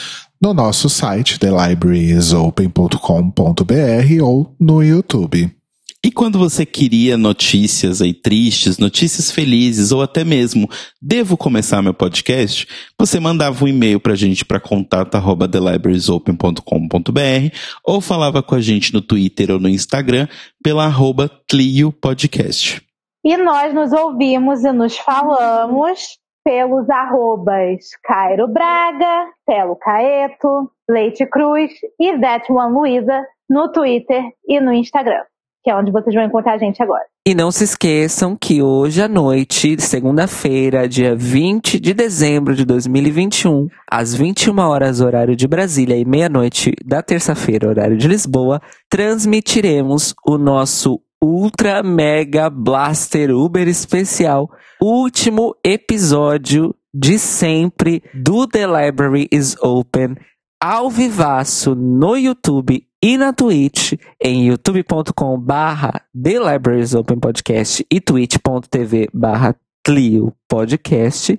no nosso site thelibrariesopen.com.br ou no YouTube. E quando você queria notícias aí tristes, notícias felizes ou até mesmo devo começar meu podcast, você mandava um e-mail pra gente para contato@thelibrariesopen.com.br ou falava com a gente no Twitter ou no Instagram pela arroba Clio Podcast. E nós nos ouvimos e nos falamos pelos arrobas Cairo Braga, Telo Caeto, Leite Cruz e That One Luiza no Twitter e no Instagram que é onde vocês vão encontrar a gente agora. E não se esqueçam que hoje à noite, segunda-feira, dia 20 de dezembro de 2021, às 21 horas, horário de Brasília, e meia-noite da terça-feira, horário de Lisboa, transmitiremos o nosso Ultra Mega Blaster Uber especial, último episódio de sempre do The Library is Open, ao vivaço no YouTube e na Twitch em youtube.com barra The Libraries Open Podcast e twitch.tv barra Clio Podcast.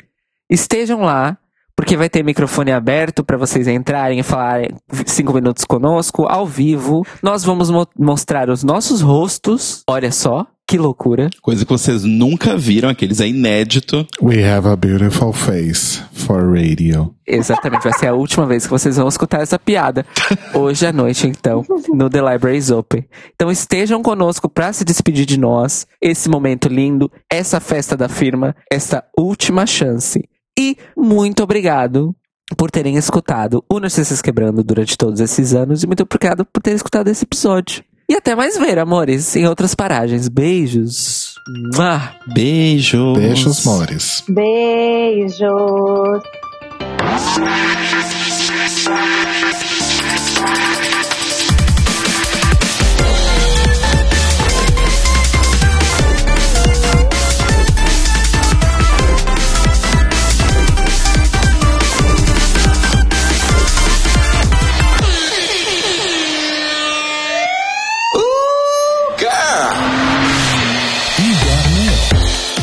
Estejam lá, porque vai ter microfone aberto para vocês entrarem e falarem cinco minutos conosco, ao vivo. Nós vamos mo mostrar os nossos rostos, olha só, Que loucura. Coisa que vocês nunca viram, aqueles é inédito. We have a beautiful face for radio. Exatamente, vai ser a última vez que vocês vão escutar essa piada. Hoje à noite, então, no The Libraries Open. Então estejam conosco para se despedir de nós, esse momento lindo, essa festa da firma, essa última chance. E muito obrigado por terem escutado o Notícias Quebrando durante todos esses anos e muito obrigado por terem escutado esse episódio. E até mais ver, amores, em outras paragens. Beijos. Mua. Beijos. Beijos, mores. Beijos.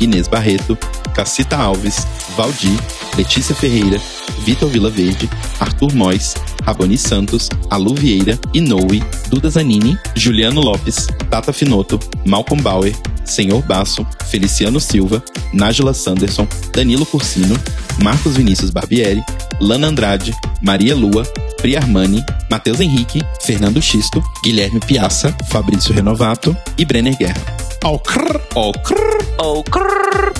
Inês Barreto, Cacita Alves, Valdir, Letícia Ferreira, Vitor Vilaverde, Arthur Mois, Raboni Santos, Alu Vieira, Inoue, Duda Zanini, Juliano Lopes, Tata Finoto, Malcolm Bauer, Senhor Basso, Feliciano Silva, Nájila Sanderson, Danilo Cursino, Marcos Vinícius Barbieri, Lana Andrade, Maria Lua, Pri Armani, Matheus Henrique, Fernando Xisto, Guilherme Piazza, Fabrício Renovato e Brenner Guerra. Ao crrr, Ó, crrr. Oh, crrr.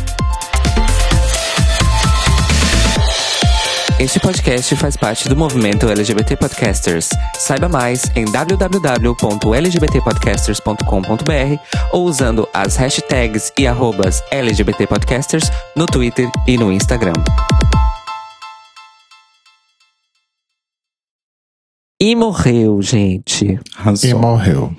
Este podcast faz parte do movimento LGBT Podcasters. Saiba mais em www.lgbtpodcasters.com.br ou usando as hashtags e arrobas LGBT Podcasters no Twitter e no Instagram. E morreu, gente. e morreu.